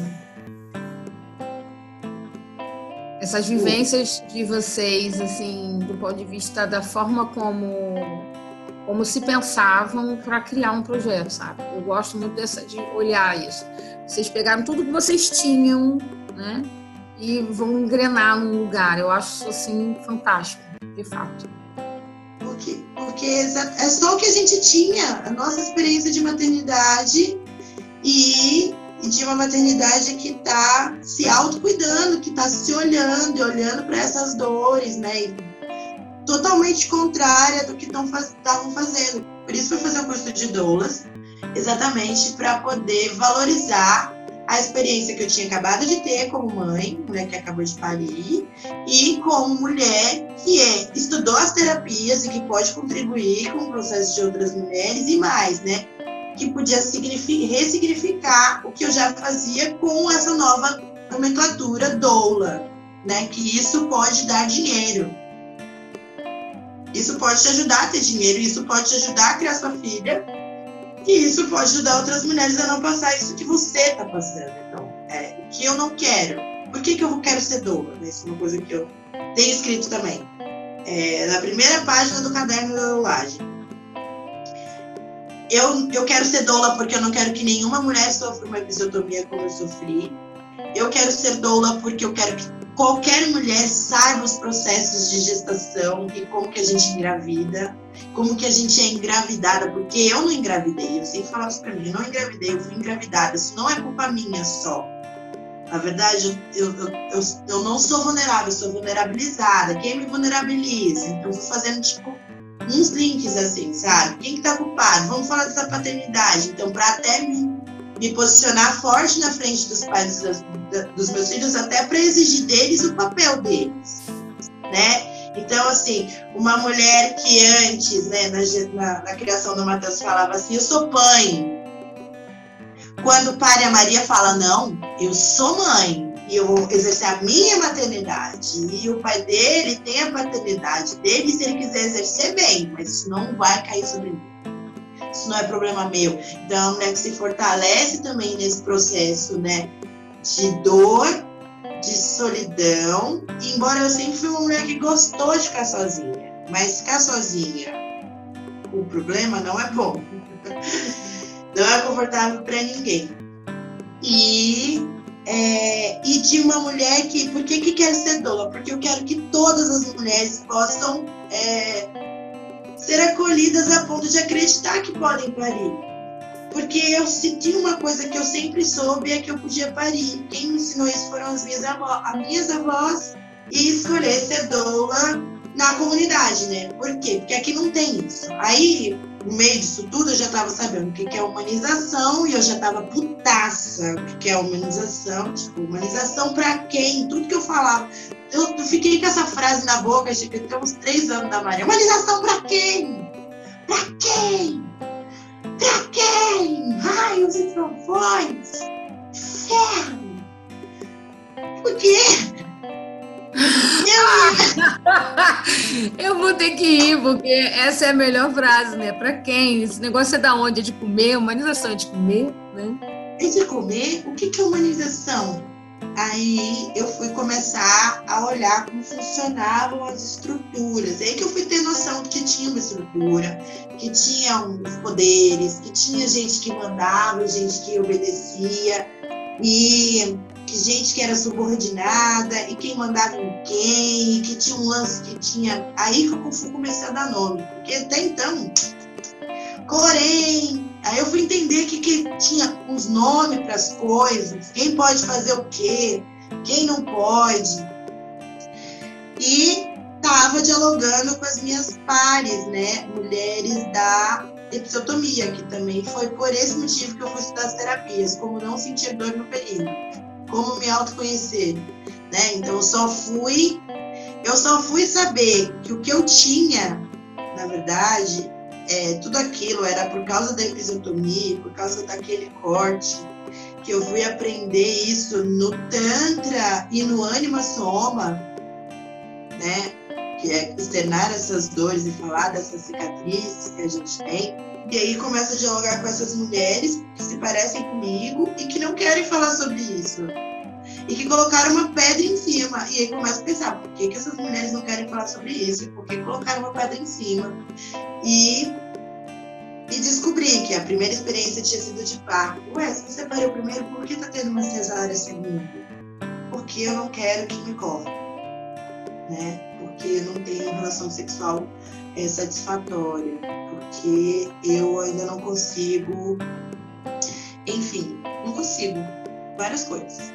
Speaker 1: Essas vivências de vocês, assim, do ponto de vista da forma como como se pensavam para criar um projeto, sabe? Eu gosto muito dessa, de olhar isso. Vocês pegaram tudo que vocês tinham, né? E vão engrenar num lugar. Eu acho assim, fantástico, de fato.
Speaker 2: Porque, porque é só o que a gente tinha, a nossa experiência de maternidade e, de uma maternidade que está se autocuidando, que está se olhando e olhando para essas dores, né? E totalmente contrária do que estavam fazendo. Por isso, fui fazer o curso de doulas, exatamente para poder valorizar a experiência que eu tinha acabado de ter como mãe, mulher que acabou de parir, e como mulher que é, estudou as terapias e que pode contribuir com o processo de outras mulheres e mais, né? Que podia ressignificar o que eu já fazia com essa nova nomenclatura doula, né? Que isso pode dar dinheiro. Isso pode te ajudar a ter dinheiro, isso pode te ajudar a criar sua filha, e isso pode ajudar outras mulheres a não passar isso que você está passando. Então, é, o que eu não quero. Por que, que eu quero ser doula? Isso é uma coisa que eu tenho escrito também. É, na primeira página do caderno da doulagem. Eu, eu quero ser doula porque eu não quero que nenhuma mulher sofra uma episiotomia como eu sofri. Eu quero ser doula porque eu quero que qualquer mulher saiba os processos de gestação e como que a gente engravida, como que a gente é engravidada, porque eu não engravidei, eu sempre falava isso pra mim, eu não engravidei, eu fui engravidada, isso não é culpa minha só. Na verdade, eu, eu, eu, eu não sou vulnerável, eu sou vulnerabilizada. Quem me vulnerabiliza? Então, vou fazendo, tipo, uns links assim, sabe? Quem que tá culpado? Vamos falar dessa paternidade. Então, para até me, me posicionar forte na frente dos pais dos, dos meus filhos até para exigir deles o papel deles, né? Então, assim, uma mulher que antes, né, na, na, na criação do Mateus falava assim, eu sou mãe. Quando o pai e a Maria fala, não, eu sou mãe, e eu vou exercer a minha maternidade, e o pai dele tem a paternidade dele, se ele quiser exercer bem, mas isso não vai cair sobre mim. Isso não é problema meu. Então, uma mulher que se fortalece também nesse processo, né? de dor, de solidão. embora eu sempre fui uma mulher que gostou de ficar sozinha, mas ficar sozinha, o problema não é bom. Não é confortável para ninguém. E é, e de uma mulher que. Por que, que quer ser doula? Porque eu quero que todas as mulheres possam é, ser acolhidas a ponto de acreditar que podem parir. Porque eu senti uma coisa que eu sempre soube é que eu podia parir. Quem me ensinou isso foram as minhas avós, as minhas avós e escolher ser doula na comunidade, né? Por quê? Porque aqui não tem isso. Aí, no meio disso tudo, eu já estava sabendo o que é humanização e eu já estava putaça o que é humanização. Tipo, humanização para quem? Tudo que eu falava. Eu, fiquei com essa frase na boca, acho que uns três anos da Maria. Humanização para quem? Para quem? Pra quem? Raios e trovões? Ferro! quê?
Speaker 1: Eu... vou ter que ir, porque essa é a melhor frase, né? Para quem? Esse negócio é da onde? É de comer? Humanização é de comer, né?
Speaker 2: É de comer? O que é humanização? Aí eu fui começar a olhar como funcionavam as estruturas. Aí que eu fui ter noção que tinha uma estrutura, que tinha os poderes, que tinha gente que mandava, gente que obedecia, e que gente que era subordinada, e quem mandava em quem, e que tinha um lance que tinha. Aí que eu comecei a dar nome, porque até então. Porém, Aí eu fui entender que, que tinha os nomes para as coisas, quem pode fazer o quê, quem não pode. E estava dialogando com as minhas pares, né, mulheres da episiotomia, que também foi por esse motivo que eu fui estudar as terapias, como não sentir dor no período, como me autoconhecer, né? Então eu só fui, eu só fui saber que o que eu tinha, na verdade, é, tudo aquilo era por causa da episiotomia, por causa daquele corte, que eu fui aprender isso no Tantra e no Anima Soma, né? Que é externar essas dores e falar dessas cicatrizes que a gente tem. E aí começa a dialogar com essas mulheres que se parecem comigo e que não querem falar sobre isso. E que colocaram uma pedra em cima. E aí começa a pensar, por que, que essas mulheres não querem falar sobre isso? Por que colocaram uma pedra em cima? E, e descobri que a primeira experiência tinha sido de parto. Ué, se você parou primeiro, por que tá tendo uma cesárea segundo? Porque eu não quero que me corte. Né? Porque não tenho relação sexual é, satisfatória. Porque eu ainda não consigo. Enfim, não consigo. Várias coisas.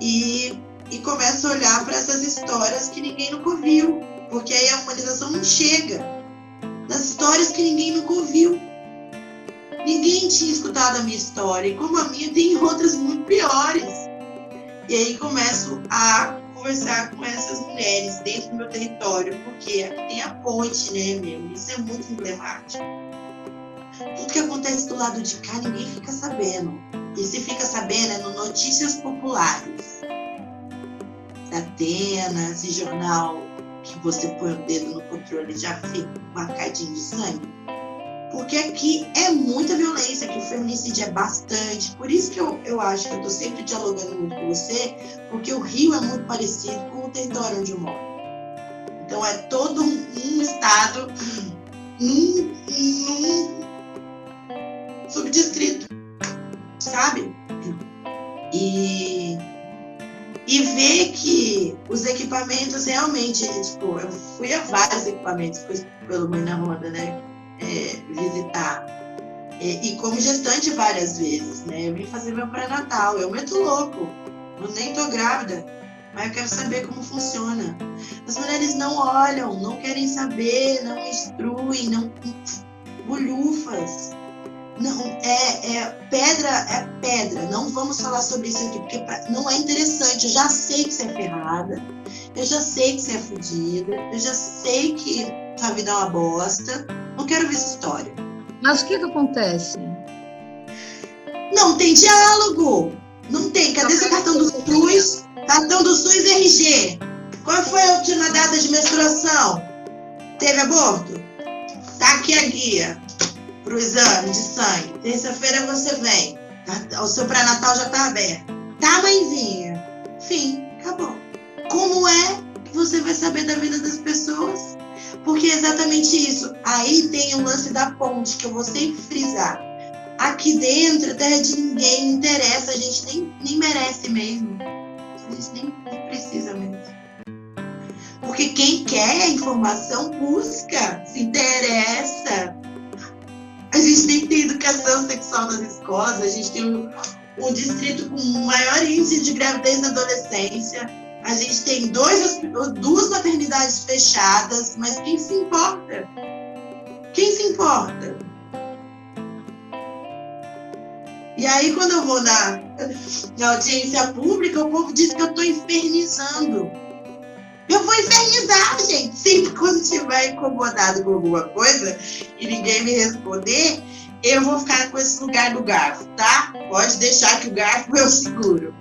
Speaker 2: E, e começo a olhar para essas histórias que ninguém nunca ouviu. Porque aí a humanização não chega das histórias que ninguém nunca ouviu. Ninguém tinha escutado a minha história, e como a minha, tem outras muito piores. E aí começo a conversar com essas mulheres dentro do meu território, porque tem a ponte, né, meu? Isso é muito emblemático. Tudo que acontece do lado de cá, ninguém fica sabendo. E se fica sabendo é no Notícias Populares. Atenas e jornal que você põe o dedo no controle já fica marcadinho de sangue. Porque aqui é muita violência, que o feminicídio é bastante. Por isso que eu, eu acho que eu estou sempre dialogando muito com você, porque o Rio é muito parecido com o território onde eu moro. Então é todo um, um estado, num, num subdistrito, sabe? E e ver que os equipamentos realmente, tipo, eu fui a vários equipamentos pelo Mãe na Roda, né? É, visitar. E, e, como gestante várias vezes, né? Eu vim fazer meu pré-natal, eu meto louco, eu nem tô grávida, mas eu quero saber como funciona. As mulheres não olham, não querem saber, não instruem, não. bolhufas. Não, é, é, pedra, é pedra. Não vamos falar sobre isso aqui, porque não é interessante. Eu já sei que você é ferrada, eu já sei que você é fodida, eu já sei que sua vida é uma bosta. Não quero ver essa história.
Speaker 1: Mas o que, que acontece?
Speaker 2: Não tem diálogo. Não tem. Cadê seu cartão do SUS? Cartão do SUS RG. Qual foi a última data de menstruação? Teve aborto? Tá aqui a guia para o exame de sangue. Terça-feira você vem. Tá, o seu pré-natal já está aberto. Tá, mãezinha? Fim, acabou. Como é que você vai saber da vida das pessoas? Porque é exatamente isso. Aí tem o lance da ponte, que eu vou sempre frisar. Aqui dentro, a terra de ninguém interessa, a gente nem, nem merece mesmo. A gente nem, nem precisa mesmo. Porque quem quer informação busca, se interessa, a gente tem educação sexual nas escolas, a gente tem um distrito com maior índice de gravidez na adolescência, a gente tem dois, duas maternidades fechadas, mas quem se importa? Quem se importa? E aí, quando eu vou na, na audiência pública, o povo diz que eu estou infernizando. Eu vou infernizar, gente. Sempre quando estiver incomodado com alguma coisa e ninguém me responder, eu vou ficar com esse lugar do garfo, tá? Pode deixar que o garfo eu seguro.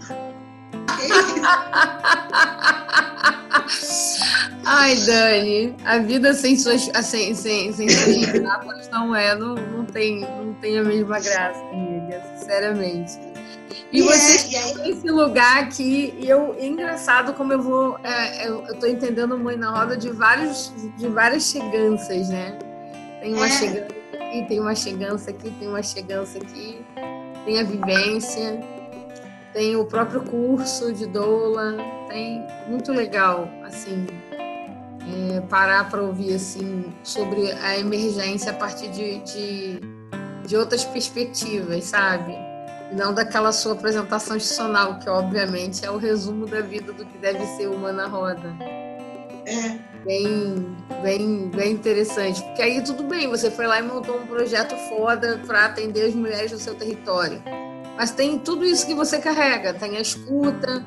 Speaker 1: Ai, Dani, a vida sem suas, sem, sem, sem suas não é, não, não, tem, não tem a mesma graça, amiga, sinceramente. E, e você é, esse lugar aqui, e eu, é engraçado como eu vou, é, eu, eu tô entendendo muito na roda de, vários, de várias cheganças, né? Tem uma é. chegança aqui, tem uma chegança aqui, tem uma chegança aqui, tem a vivência, tem o próprio curso de doula, tem muito legal, assim, é, parar para ouvir assim sobre a emergência a partir de, de, de outras perspectivas, sabe? E não daquela sua apresentação institucional, que obviamente é o resumo da vida do que deve ser uma na roda. É. Bem, bem, bem interessante. Porque aí tudo bem, você foi lá e montou um projeto foda para atender as mulheres do seu território. Mas tem tudo isso que você carrega, tem a escuta,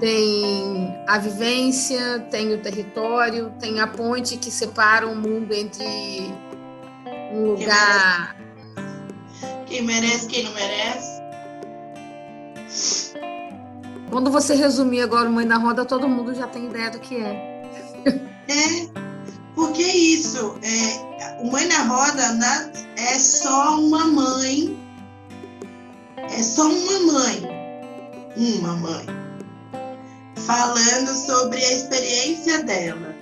Speaker 1: tem a vivência, tem o território, tem a ponte que separa o mundo entre um lugar.
Speaker 2: Quem merece, quem não merece.
Speaker 1: Quando você resumir agora o Mãe na Roda, todo mundo já tem ideia do que é.
Speaker 2: É, porque isso. É, o Mãe na Roda na, é só uma mãe. É só uma mãe. Uma mãe falando sobre a experiência dela.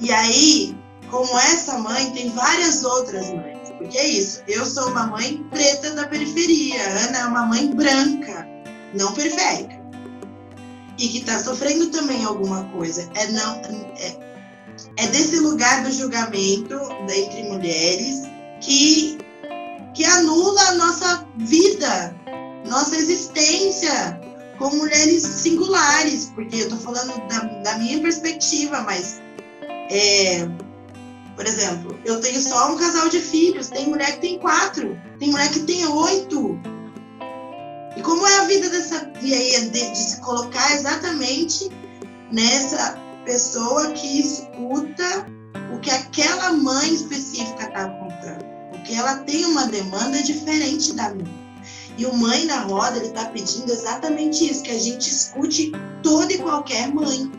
Speaker 2: E aí, como essa mãe, tem várias outras mães. Porque é isso, eu sou uma mãe preta da periferia, Ana é uma mãe branca, não periférica. E que está sofrendo também alguma coisa. É, não, é, é desse lugar do julgamento entre mulheres que, que anula a nossa vida, nossa existência, com mulheres singulares, porque eu estou falando da, da, minha perspectiva, mas, é, por exemplo, eu tenho só um casal de filhos, tem mulher que tem quatro, tem mulher que tem oito. E como é a vida dessa e aí de, de se colocar exatamente nessa pessoa que escuta o que aquela mãe específica está contando, porque ela tem uma demanda diferente da minha. E o Mãe na Roda, ele está pedindo exatamente isso, que a gente escute toda e qualquer mãe.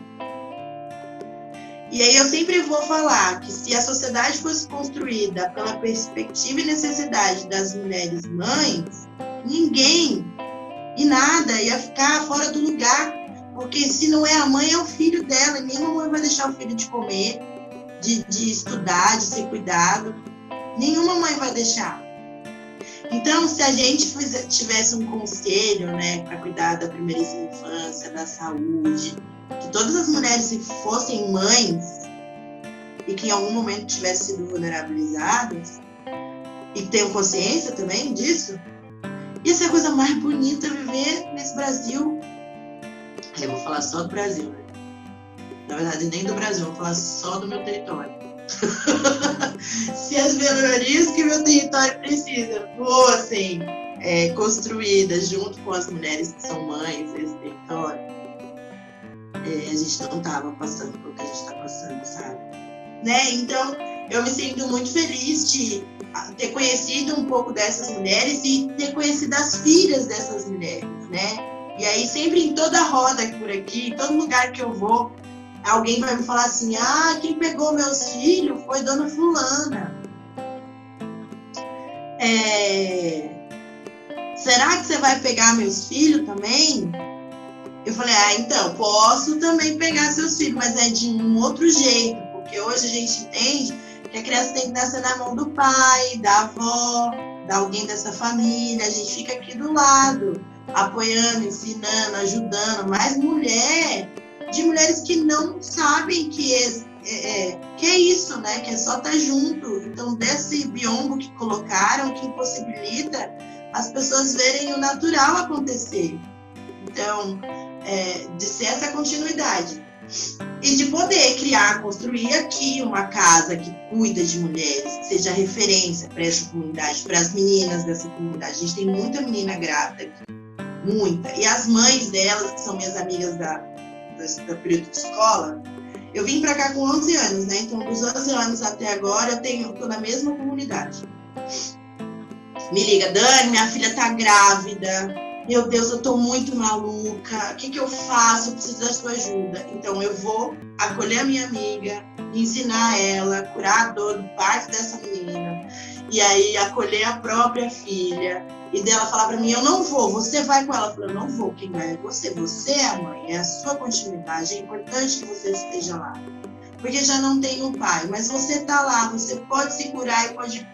Speaker 2: E aí eu sempre vou falar que se a sociedade fosse construída pela perspectiva e necessidade das mulheres mães, ninguém e nada ia ficar fora do lugar. Porque se não é a mãe, é o filho dela. E nenhuma mãe vai deixar o filho de comer, de, de estudar, de ser cuidado. Nenhuma mãe vai deixar. Então, se a gente tivesse um conselho, né, para cuidar da primeira infância, da saúde, que todas as mulheres fossem mães e que em algum momento tivessem sido vulnerabilizadas e tenham consciência também disso, ia ser a coisa mais bonita viver nesse Brasil. Eu vou falar só do Brasil, né? Na verdade, nem do Brasil, vou falar só do meu território. se as melhorias que meu território precisa fossem é, construídas junto com as mulheres que são mães desse território, é, a gente não estava passando pelo que a gente está passando, sabe? Né? Então, eu me sinto muito feliz de ter conhecido um pouco dessas mulheres e ter conhecido as filhas dessas mulheres, né? E aí, sempre em toda roda por aqui, em todo lugar que eu vou, alguém vai me falar assim: ah, quem pegou meus filhos foi Dona Fulana. É... Será que você vai pegar meus filhos também? Eu falei: ah, então, posso também pegar seus filhos, mas é de um outro jeito, porque hoje a gente entende que a criança tem que nascer na mão do pai, da avó, de alguém dessa família. A gente fica aqui do lado, apoiando, ensinando, ajudando. Mas mulher de mulheres que não sabem que é, é, é, que é isso, né? Que é só estar tá junto. Então, desse biombo que colocaram, que impossibilita as pessoas verem o natural acontecer. Então, é, de ser essa continuidade. E de poder criar, construir aqui uma casa que cuida de mulheres, que seja referência para essa comunidade, para as meninas dessa comunidade. A gente tem muita menina grávida aqui, muita. E as mães delas, que são minhas amigas da, do período de escola, eu vim para cá com 11 anos, né? Então, dos 11 anos até agora, eu tenho, tô na mesma comunidade. Me liga, Dani, minha filha tá grávida. meu Deus, eu tô muito maluca, o que, que eu faço? Eu preciso da sua ajuda. Então eu vou acolher a minha amiga, ensinar ela, curar a dor do parto dessa menina, e aí acolher a própria filha, e dela falar para mim, eu não vou, você vai com ela. Eu falei, eu não vou, quem vai é você, você é a mãe, é a sua continuidade, é importante que você esteja lá. Porque já não tem o pai, mas você está lá, você pode se curar e pode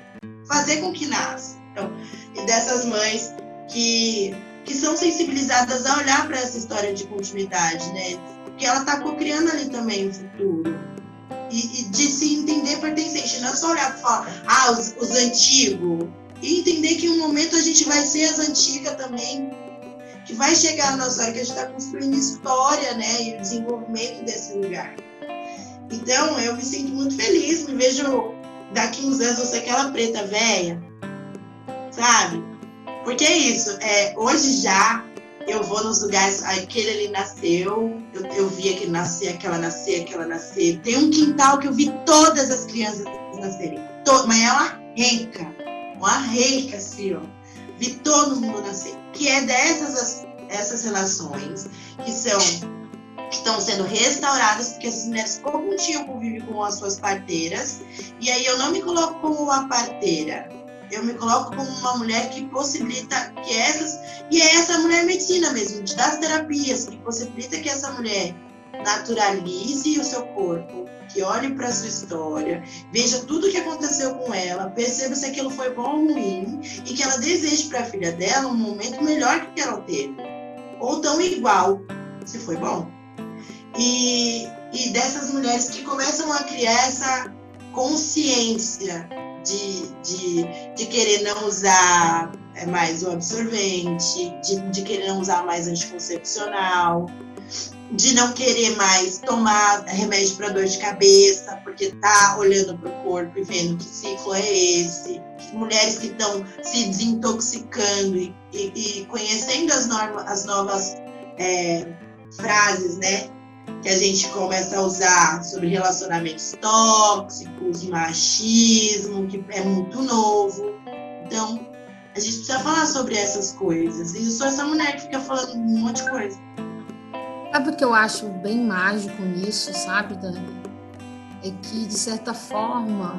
Speaker 2: fazer com que nasça. Então, e dessas mães que, que são sensibilizadas a olhar para essa história de continuidade, né? Porque ela está co-criando ali também o futuro. E, e, de se entender pertencente, não é só olhar para falar, ah, os, os antigos. E entender que em um momento a gente vai ser as antigas também. Que vai chegar a nossa hora que a gente está construindo história, né? E o desenvolvimento desse lugar. Então, eu me sinto muito feliz, me vejo daqui uns anos você aquela preta velha, sabe? Porque é isso, é, hoje já eu vou nos lugares, aquele ali nasceu, eu, eu vi aquele nascer, aquela nascer, aquela nascer. Tem um quintal que eu vi todas as crianças nascerem, to, mas uma renca, uma renca assim, ó. Vi todo mundo nascer, que é dessas as, essas relações que são que estão sendo restauradas, porque essas mulheres como tinham convívio com as suas parteiras, e aí eu não me coloco como uma parteira, eu me coloco como uma mulher que possibilita que essas, e é essa mulher medicina mesmo, das terapias, que possibilita que essa mulher naturalize o seu corpo, que olhe para sua história, veja tudo o que aconteceu com ela, perceba se aquilo foi bom ou ruim, e que ela deseje para a filha dela um momento melhor que ela teve, ou tão igual, se foi bom. E, e dessas mulheres que começam a criar essa consciência de, de, de querer não usar é, mais o absorvente, de, de querer não usar mais anticoncepcional, de não querer mais tomar remédio para dor de cabeça, porque tá olhando para o corpo e vendo que ciclo é esse. Mulheres que estão se desintoxicando e, e, e, conhecendo as, normas, as novas é, frases, né? que a gente começa a usar sobre relacionamentos tóxicos, machismo, que é muito novo. Então, a gente precisa falar sobre essas coisas. E eu sou essa mulher que fica falando um monte de coisa.
Speaker 1: Sabe o que eu acho bem mágico nisso, sabe, Dani? É que, de certa forma,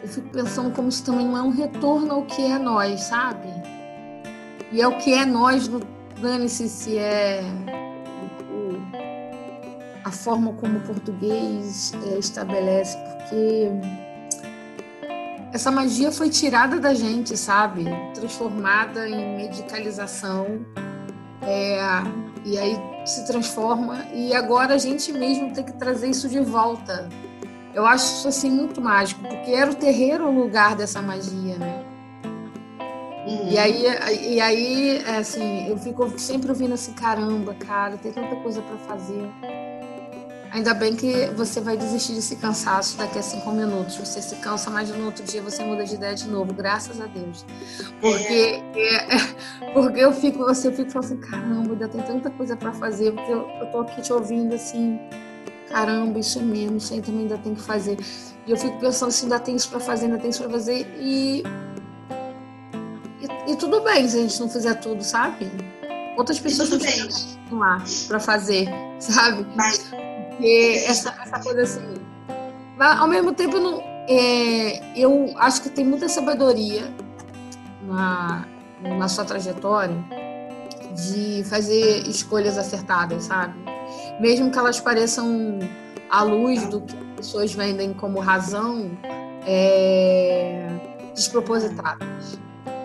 Speaker 1: eu fico pensando como isso também não é um retorno ao que é nós, sabe? E é o que é nós, dane-se se é a forma como o português é, estabelece, porque essa magia foi tirada da gente, sabe? Transformada em medicalização. É, e aí se transforma e agora a gente mesmo tem que trazer isso de volta. Eu acho isso assim muito mágico, porque era o terreiro o lugar dessa magia, né? Uhum. E aí, e aí, assim, eu fico sempre ouvindo assim, caramba, cara, tem tanta coisa para fazer. Ainda bem que você vai desistir desse cansaço daqui a cinco minutos. Você se cansa, mas no outro dia você muda de ideia de novo, graças a Deus. Porque, é. Porque eu fico, você fica falando assim, caramba, ainda tem tanta coisa para fazer, porque eu, eu tô aqui te ouvindo assim, caramba, isso é mesmo, isso aí também ainda tem que fazer. E eu fico pensando assim, ainda tem isso para fazer, ainda tem isso para fazer. E, e, e, tudo bem se a gente não fizer tudo, sabe? Outras pessoas estão lá para fazer, sabe? Mas porque essa, essa coisa assim. Mas, ao mesmo tempo, eu, não, é, eu acho que tem muita sabedoria na, na sua trajetória de fazer escolhas acertadas, sabe? Mesmo que elas pareçam à luz do que as pessoas vendem como razão, é, despropositadas.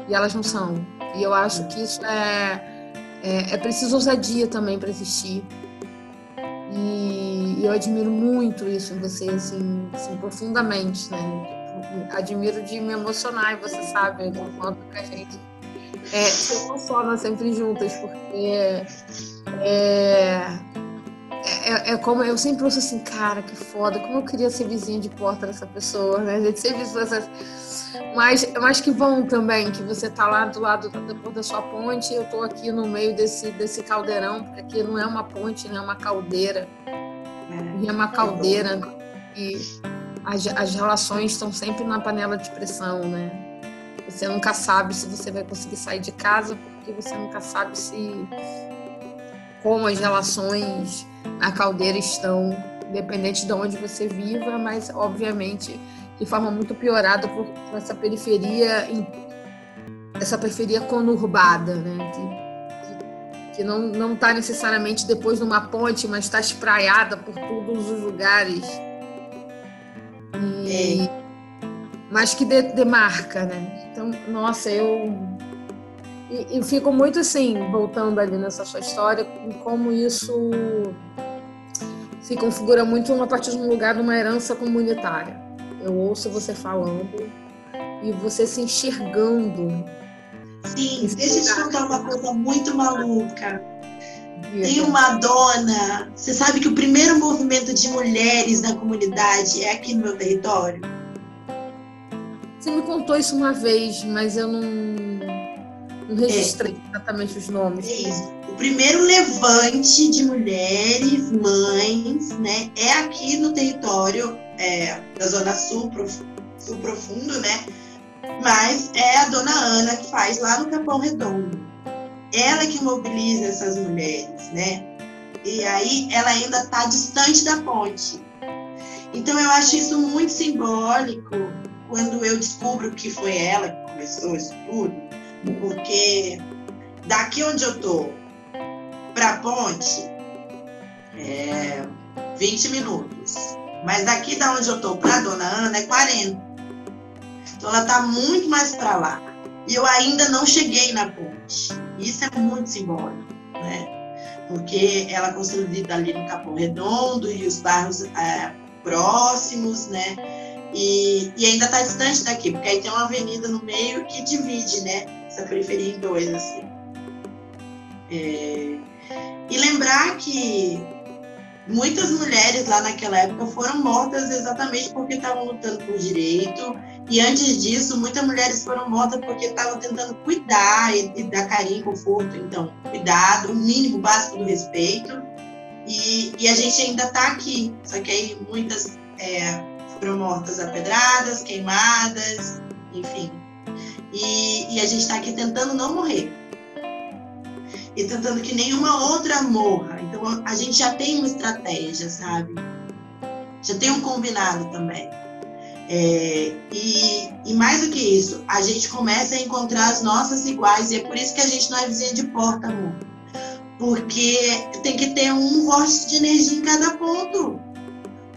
Speaker 1: E elas não são. E eu acho que isso é, é, é preciso ousadia também para existir. E, eu admiro muito isso em você, assim, assim, profundamente, né? Admiro de me emocionar, e você sabe, quanto que a gente é, se emociona sempre juntas, porque é, é, é, como eu sempre ouço assim, cara, que foda, como eu queria ser vizinha de porta dessa pessoa, né? A gente sempre essa mas, mas que bom também que você está lá do lado da, da sua ponte e eu estou aqui no meio desse, desse caldeirão, porque aqui não é uma ponte, não é uma caldeira. É, é uma caldeira e as, as relações estão sempre na panela de pressão, né? Você nunca sabe se você vai conseguir sair de casa, porque você nunca sabe se como as relações na caldeira estão, independente de onde você viva, mas obviamente de forma muito piorada por, por essa periferia, essa periferia conurbada, né? Que, que não não está necessariamente depois de uma ponte, mas está espraiada por todos os lugares. E, é. Mas que demarca, né? Então, nossa, eu e, e, fico muito assim, voltando ali nessa sua história, como isso se configura muito a partir de um lugar de uma herança comunitária. Eu ouço você falando e você se enxergando.
Speaker 2: Sim, deixa eu te contar uma coisa muito maluca. Tem uma dona. Você sabe que o primeiro movimento de mulheres na comunidade é aqui no meu território?
Speaker 1: Você me contou isso uma vez, mas eu não não registrei é. exatamente os nomes. É
Speaker 2: isso. O primeiro levante de mulheres, mães, né, é aqui no território é, da Zona Sul, Sul Profundo, né? Mas é a dona Ana que faz lá no Capão Redondo. Ela que mobiliza essas mulheres, né? E aí ela ainda está distante da ponte. Então eu acho isso muito simbólico quando eu descubro que foi ela que começou isso tudo porque daqui onde eu tô para a ponte é 20 minutos, mas daqui da onde eu tô para Dona Ana é 40. Então ela tá muito mais para lá. E eu ainda não cheguei na ponte. Isso é muito simbólico, né? Porque ela construída ali no Capão Redondo e os bairros é, próximos, né? E, e ainda está distante daqui, porque aí tem uma avenida no meio que divide, né? Essa periferia em dois, assim. É, e lembrar que muitas mulheres lá naquela época foram mortas exatamente porque estavam lutando por direito. E antes disso, muitas mulheres foram mortas porque estavam tentando cuidar e, e dar carinho, conforto. Então, cuidado, o mínimo básico do respeito. E, e a gente ainda está aqui, só que aí muitas é, foram mortas apedradas, queimadas, enfim. E, e a gente está aqui tentando não morrer. E tentando que nenhuma outra morra. Então a gente já tem uma estratégia, sabe? Já tem um combinado também. É, e, e, mais do que isso, a gente começa a encontrar as nossas iguais, e é por isso que a gente não é vizinha de porta, amor. Porque tem que ter um vórtice de energia em cada ponto.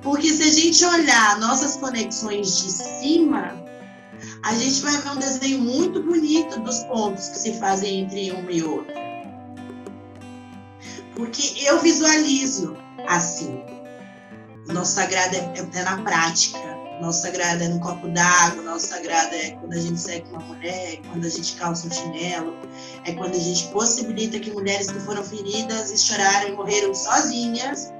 Speaker 2: Porque se a gente olhar nossas conexões de cima, a gente vai ver um desenho muito bonito dos pontos que se fazem entre uma e outra. Porque eu visualizo assim. Nosso sagrado é, é na prática. Nosso sagrado é no copo d'água, nosso sagrado é quando a gente segue uma mulher, é quando a gente calça um chinelo, é quando a gente possibilita que mulheres que foram feridas e choraram e morreram sozinhas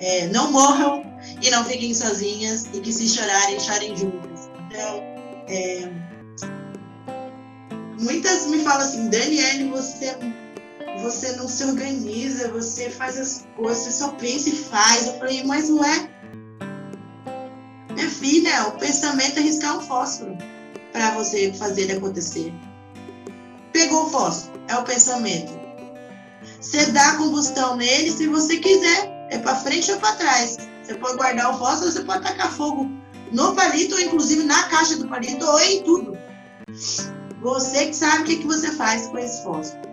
Speaker 2: é, não morram e não fiquem sozinhas e que se chorarem, chorem juntas. Então, é, muitas me falam assim, Daniele, você, você não se organiza, você faz as coisas, você só pensa e faz. Eu falei, mas não é? Minha filha, o pensamento é riscar um fósforo para você fazer ele acontecer. Pegou o fósforo, é o pensamento. Você dá combustão nele se você quiser. É para frente ou para trás. Você pode guardar o fósforo, você pode tacar fogo no palito, ou inclusive na caixa do palito, ou em tudo. Você que sabe o que, que você faz com esse fósforo.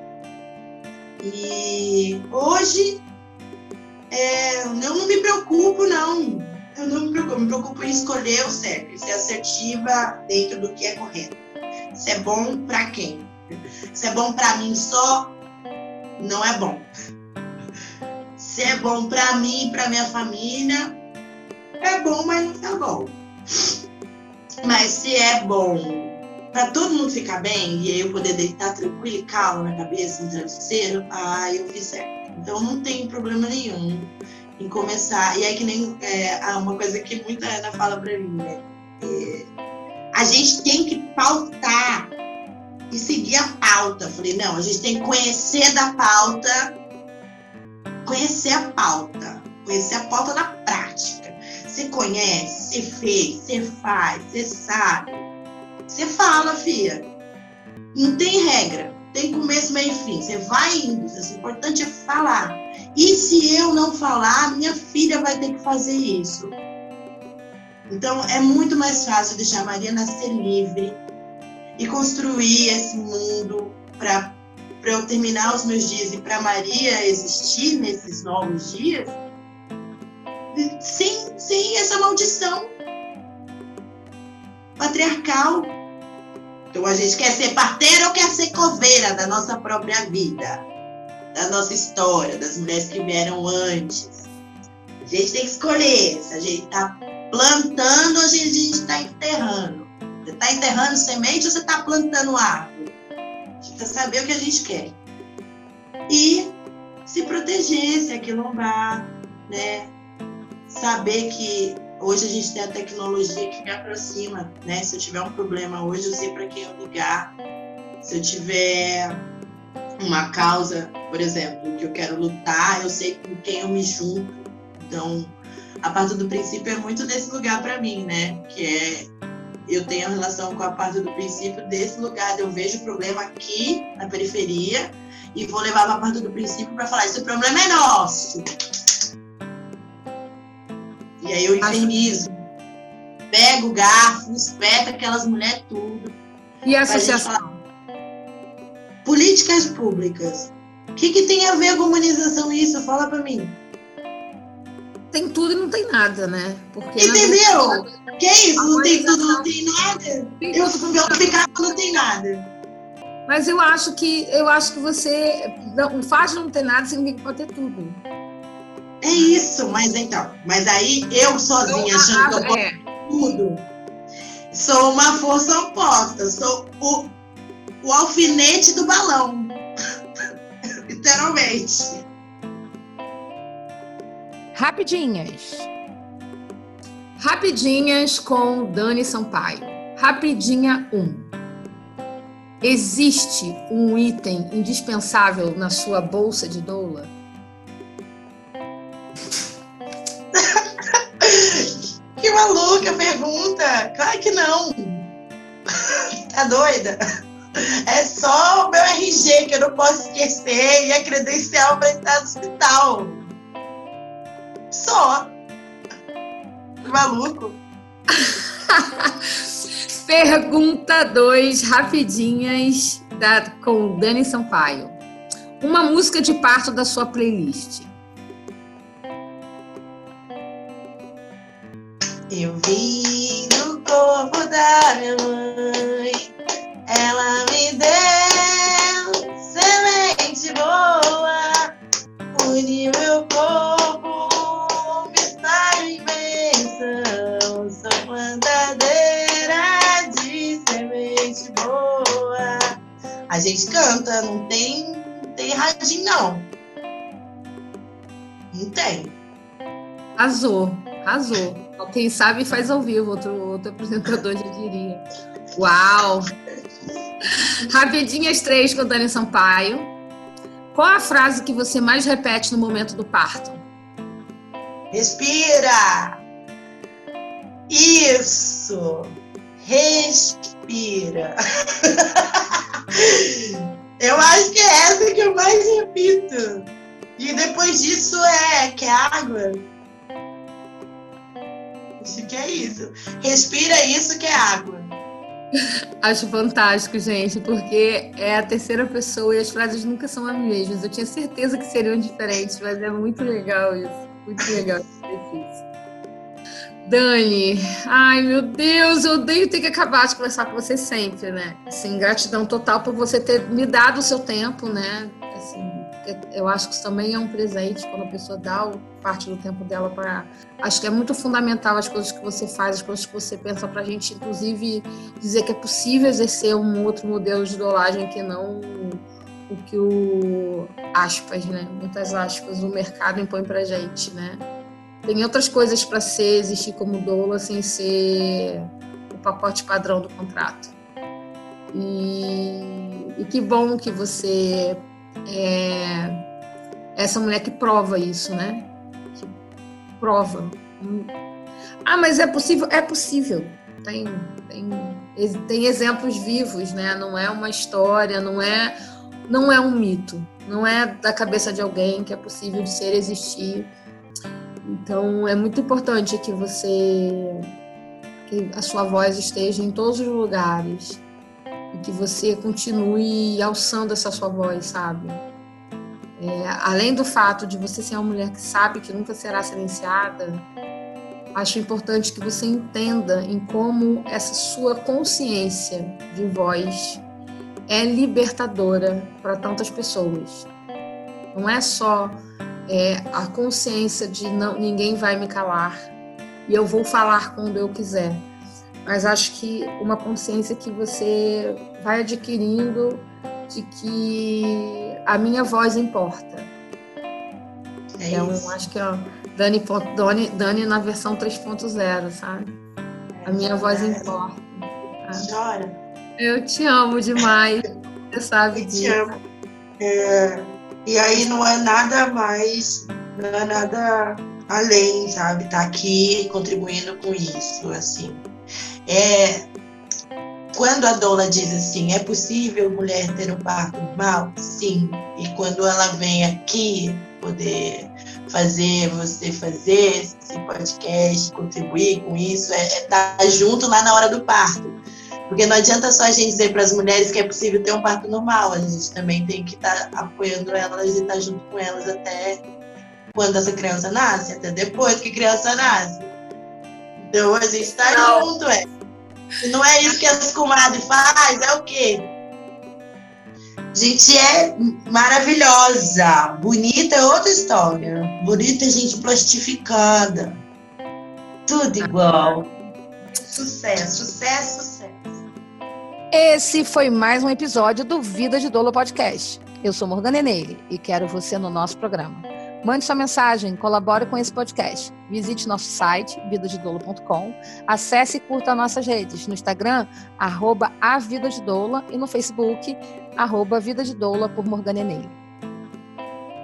Speaker 2: E hoje é, eu não me preocupo, não. Eu não me preocupo, me preocupo em escolher o certo, ser assertiva dentro do que é correto. Se é bom para quem? Se é bom para mim só, não é bom. Se é bom para mim e para minha família, é bom, mas não é bom. Mas se é bom para todo mundo ficar bem e eu poder deitar tranquilo e calmo na cabeça, no travesseiro, ah, eu fiz certo. Então não tem problema nenhum em começar. E é que nem é, uma coisa que muita Ana fala para mim, né? É, a gente tem que pautar e seguir a pauta. Falei, não, a gente tem que conhecer da pauta conhecer a pauta, conhecer a pauta na prática. Você conhece, você fez, você faz, você sabe. Você fala, filha. Não tem regra. Tem começo, meio e fim. Você vai indo. O importante é falar. E se eu não falar, minha filha vai ter que fazer isso. Então, é muito mais fácil deixar a Maria nascer livre e construir esse mundo para eu terminar os meus dias e para Maria existir nesses novos dias, sem, sem essa maldição patriarcal. Então, a gente quer ser parteira ou quer ser coveira da nossa própria vida? da nossa história, das mulheres que vieram antes. A gente tem que escolher se a gente está plantando ou a gente está enterrando. Você está enterrando semente ou você está plantando árvore? A gente precisa saber o que a gente quer. E se proteger, se aquilombar, né? Saber que hoje a gente tem a tecnologia que me aproxima, né? Se eu tiver um problema hoje, eu sei para quem eu ligar. Se eu tiver uma causa, por exemplo, que eu quero lutar, eu sei com quem eu me junto. Então, a parte do princípio é muito desse lugar para mim, né? Que é eu tenho relação com a parte do princípio desse lugar, eu vejo o problema aqui na periferia e vou levar para a parte do princípio para falar: esse problema é nosso. E aí eu infernizo, pego o garfo, espeto aquelas mulheres tudo.
Speaker 1: E a associação?
Speaker 2: Políticas públicas. O que, que tem a ver com humanização isso? Fala para mim.
Speaker 1: Tem tudo e não tem nada, né?
Speaker 2: Porque Entendeu? Que isso? Não tem tudo, não tem nada. Tem eu, eu ficava, não tem nada.
Speaker 1: Mas eu acho que eu acho que você não faz não ter nada significa que pode ter tudo.
Speaker 2: É isso, mas então, mas aí eu sozinha achando que eu posso é. tudo, sou uma força oposta, sou o o alfinete do balão. Literalmente.
Speaker 1: Rapidinhas. Rapidinhas com Dani Sampaio. Rapidinha 1. Existe um item indispensável na sua bolsa de doula?
Speaker 2: Que maluca pergunta! Claro que não! tá doida? É só o meu RG que eu não posso esquecer e a credencial para entrar no hospital. Só. Maluco.
Speaker 1: Pergunta 2, rapidinhas, da, com Dani Sampaio. Uma música de parto da sua playlist.
Speaker 2: Eu vi no corpo da minha mãe ela me deu semente boa, une meu corpo, me faz bênção. Sou plantadeira de semente boa. A gente canta, não tem, não tem radinho, não. Não tem.
Speaker 1: Arrasou, arrasou. Quem sabe faz ao vivo, outro, outro apresentador já diria. Uau! Rapidinhas três com Dani Sampaio. Qual a frase que você mais repete no momento do parto?
Speaker 2: Respira! Isso! Respira! eu acho que é essa que eu mais repito. E depois disso é que é água. Acho que é isso. Respira isso que é água.
Speaker 1: Acho fantástico, gente, porque é a terceira pessoa e as frases nunca são as mesmas. Eu tinha certeza que seriam diferentes, mas é muito legal isso. Muito legal exercício. Dani, ai meu Deus, eu odeio ter que acabar de conversar com você sempre, né? Assim, gratidão total por você ter me dado o seu tempo, né? Eu acho que isso também é um presente quando a pessoa dá parte do tempo dela para. Acho que é muito fundamental as coisas que você faz, as coisas que você pensa para a gente, inclusive, dizer que é possível exercer um outro modelo de dolagem que não o que o aspas, né? Muitas aspas, o mercado impõe para gente, né? Tem outras coisas para ser, existir como doula sem ser o pacote padrão do contrato. E, e que bom que você é essa mulher que prova isso, né? Que prova. Ah, mas é possível? É possível. tem, tem, tem exemplos vivos, né? Não é uma história, não é, não é um mito, não é da cabeça de alguém que é possível de ser existir. Então é muito importante que você que a sua voz esteja em todos os lugares que você continue alçando essa sua voz, sabe? É, além do fato de você ser uma mulher que sabe que nunca será silenciada, acho importante que você entenda em como essa sua consciência de voz é libertadora para tantas pessoas. Não é só é, a consciência de não, ninguém vai me calar e eu vou falar quando eu quiser, mas acho que uma consciência que você vai adquirindo de que a minha voz importa. É então, isso. acho que ó, Dani, Dani, Dani na versão 3.0, sabe? É, a minha voz importa.
Speaker 2: Tá? Chora.
Speaker 1: Eu te amo demais. Você sabe
Speaker 2: eu
Speaker 1: disso.
Speaker 2: Te amo. É, e aí não é nada mais, não é nada além, sabe? Tá aqui contribuindo com isso, assim. É, quando a dona diz assim, é possível mulher ter um parto normal? Sim. E quando ela vem aqui poder fazer, você fazer esse podcast, contribuir com isso, é estar é tá junto lá na hora do parto. Porque não adianta só a gente dizer para as mulheres que é possível ter um parto normal, a gente também tem que estar tá apoiando elas e estar tá junto com elas até quando essa criança nasce, até depois que a criança nasce. Então a gente está junto, é. Se não é isso que as comadres faz, é o quê? A gente é maravilhosa. Bonita é outra história. Bonita é gente plastificada. Tudo igual. Sucesso, sucesso, sucesso.
Speaker 1: Esse foi mais um episódio do Vida de Dolo Podcast. Eu sou Morgana Eneire e quero você no nosso programa. Mande sua mensagem, colabore com esse podcast. Visite nosso site, vidadedolo.com. Acesse e curta nossas redes no Instagram, arroba a Vida de Doula, e no Facebook, arroba Vida de Doula por.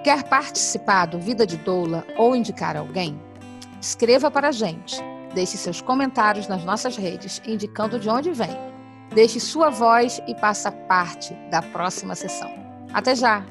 Speaker 1: Quer participar do Vida de Doula ou indicar alguém? Escreva para a gente. Deixe seus comentários nas nossas redes, indicando de onde vem. Deixe sua voz e faça parte da próxima sessão. Até já!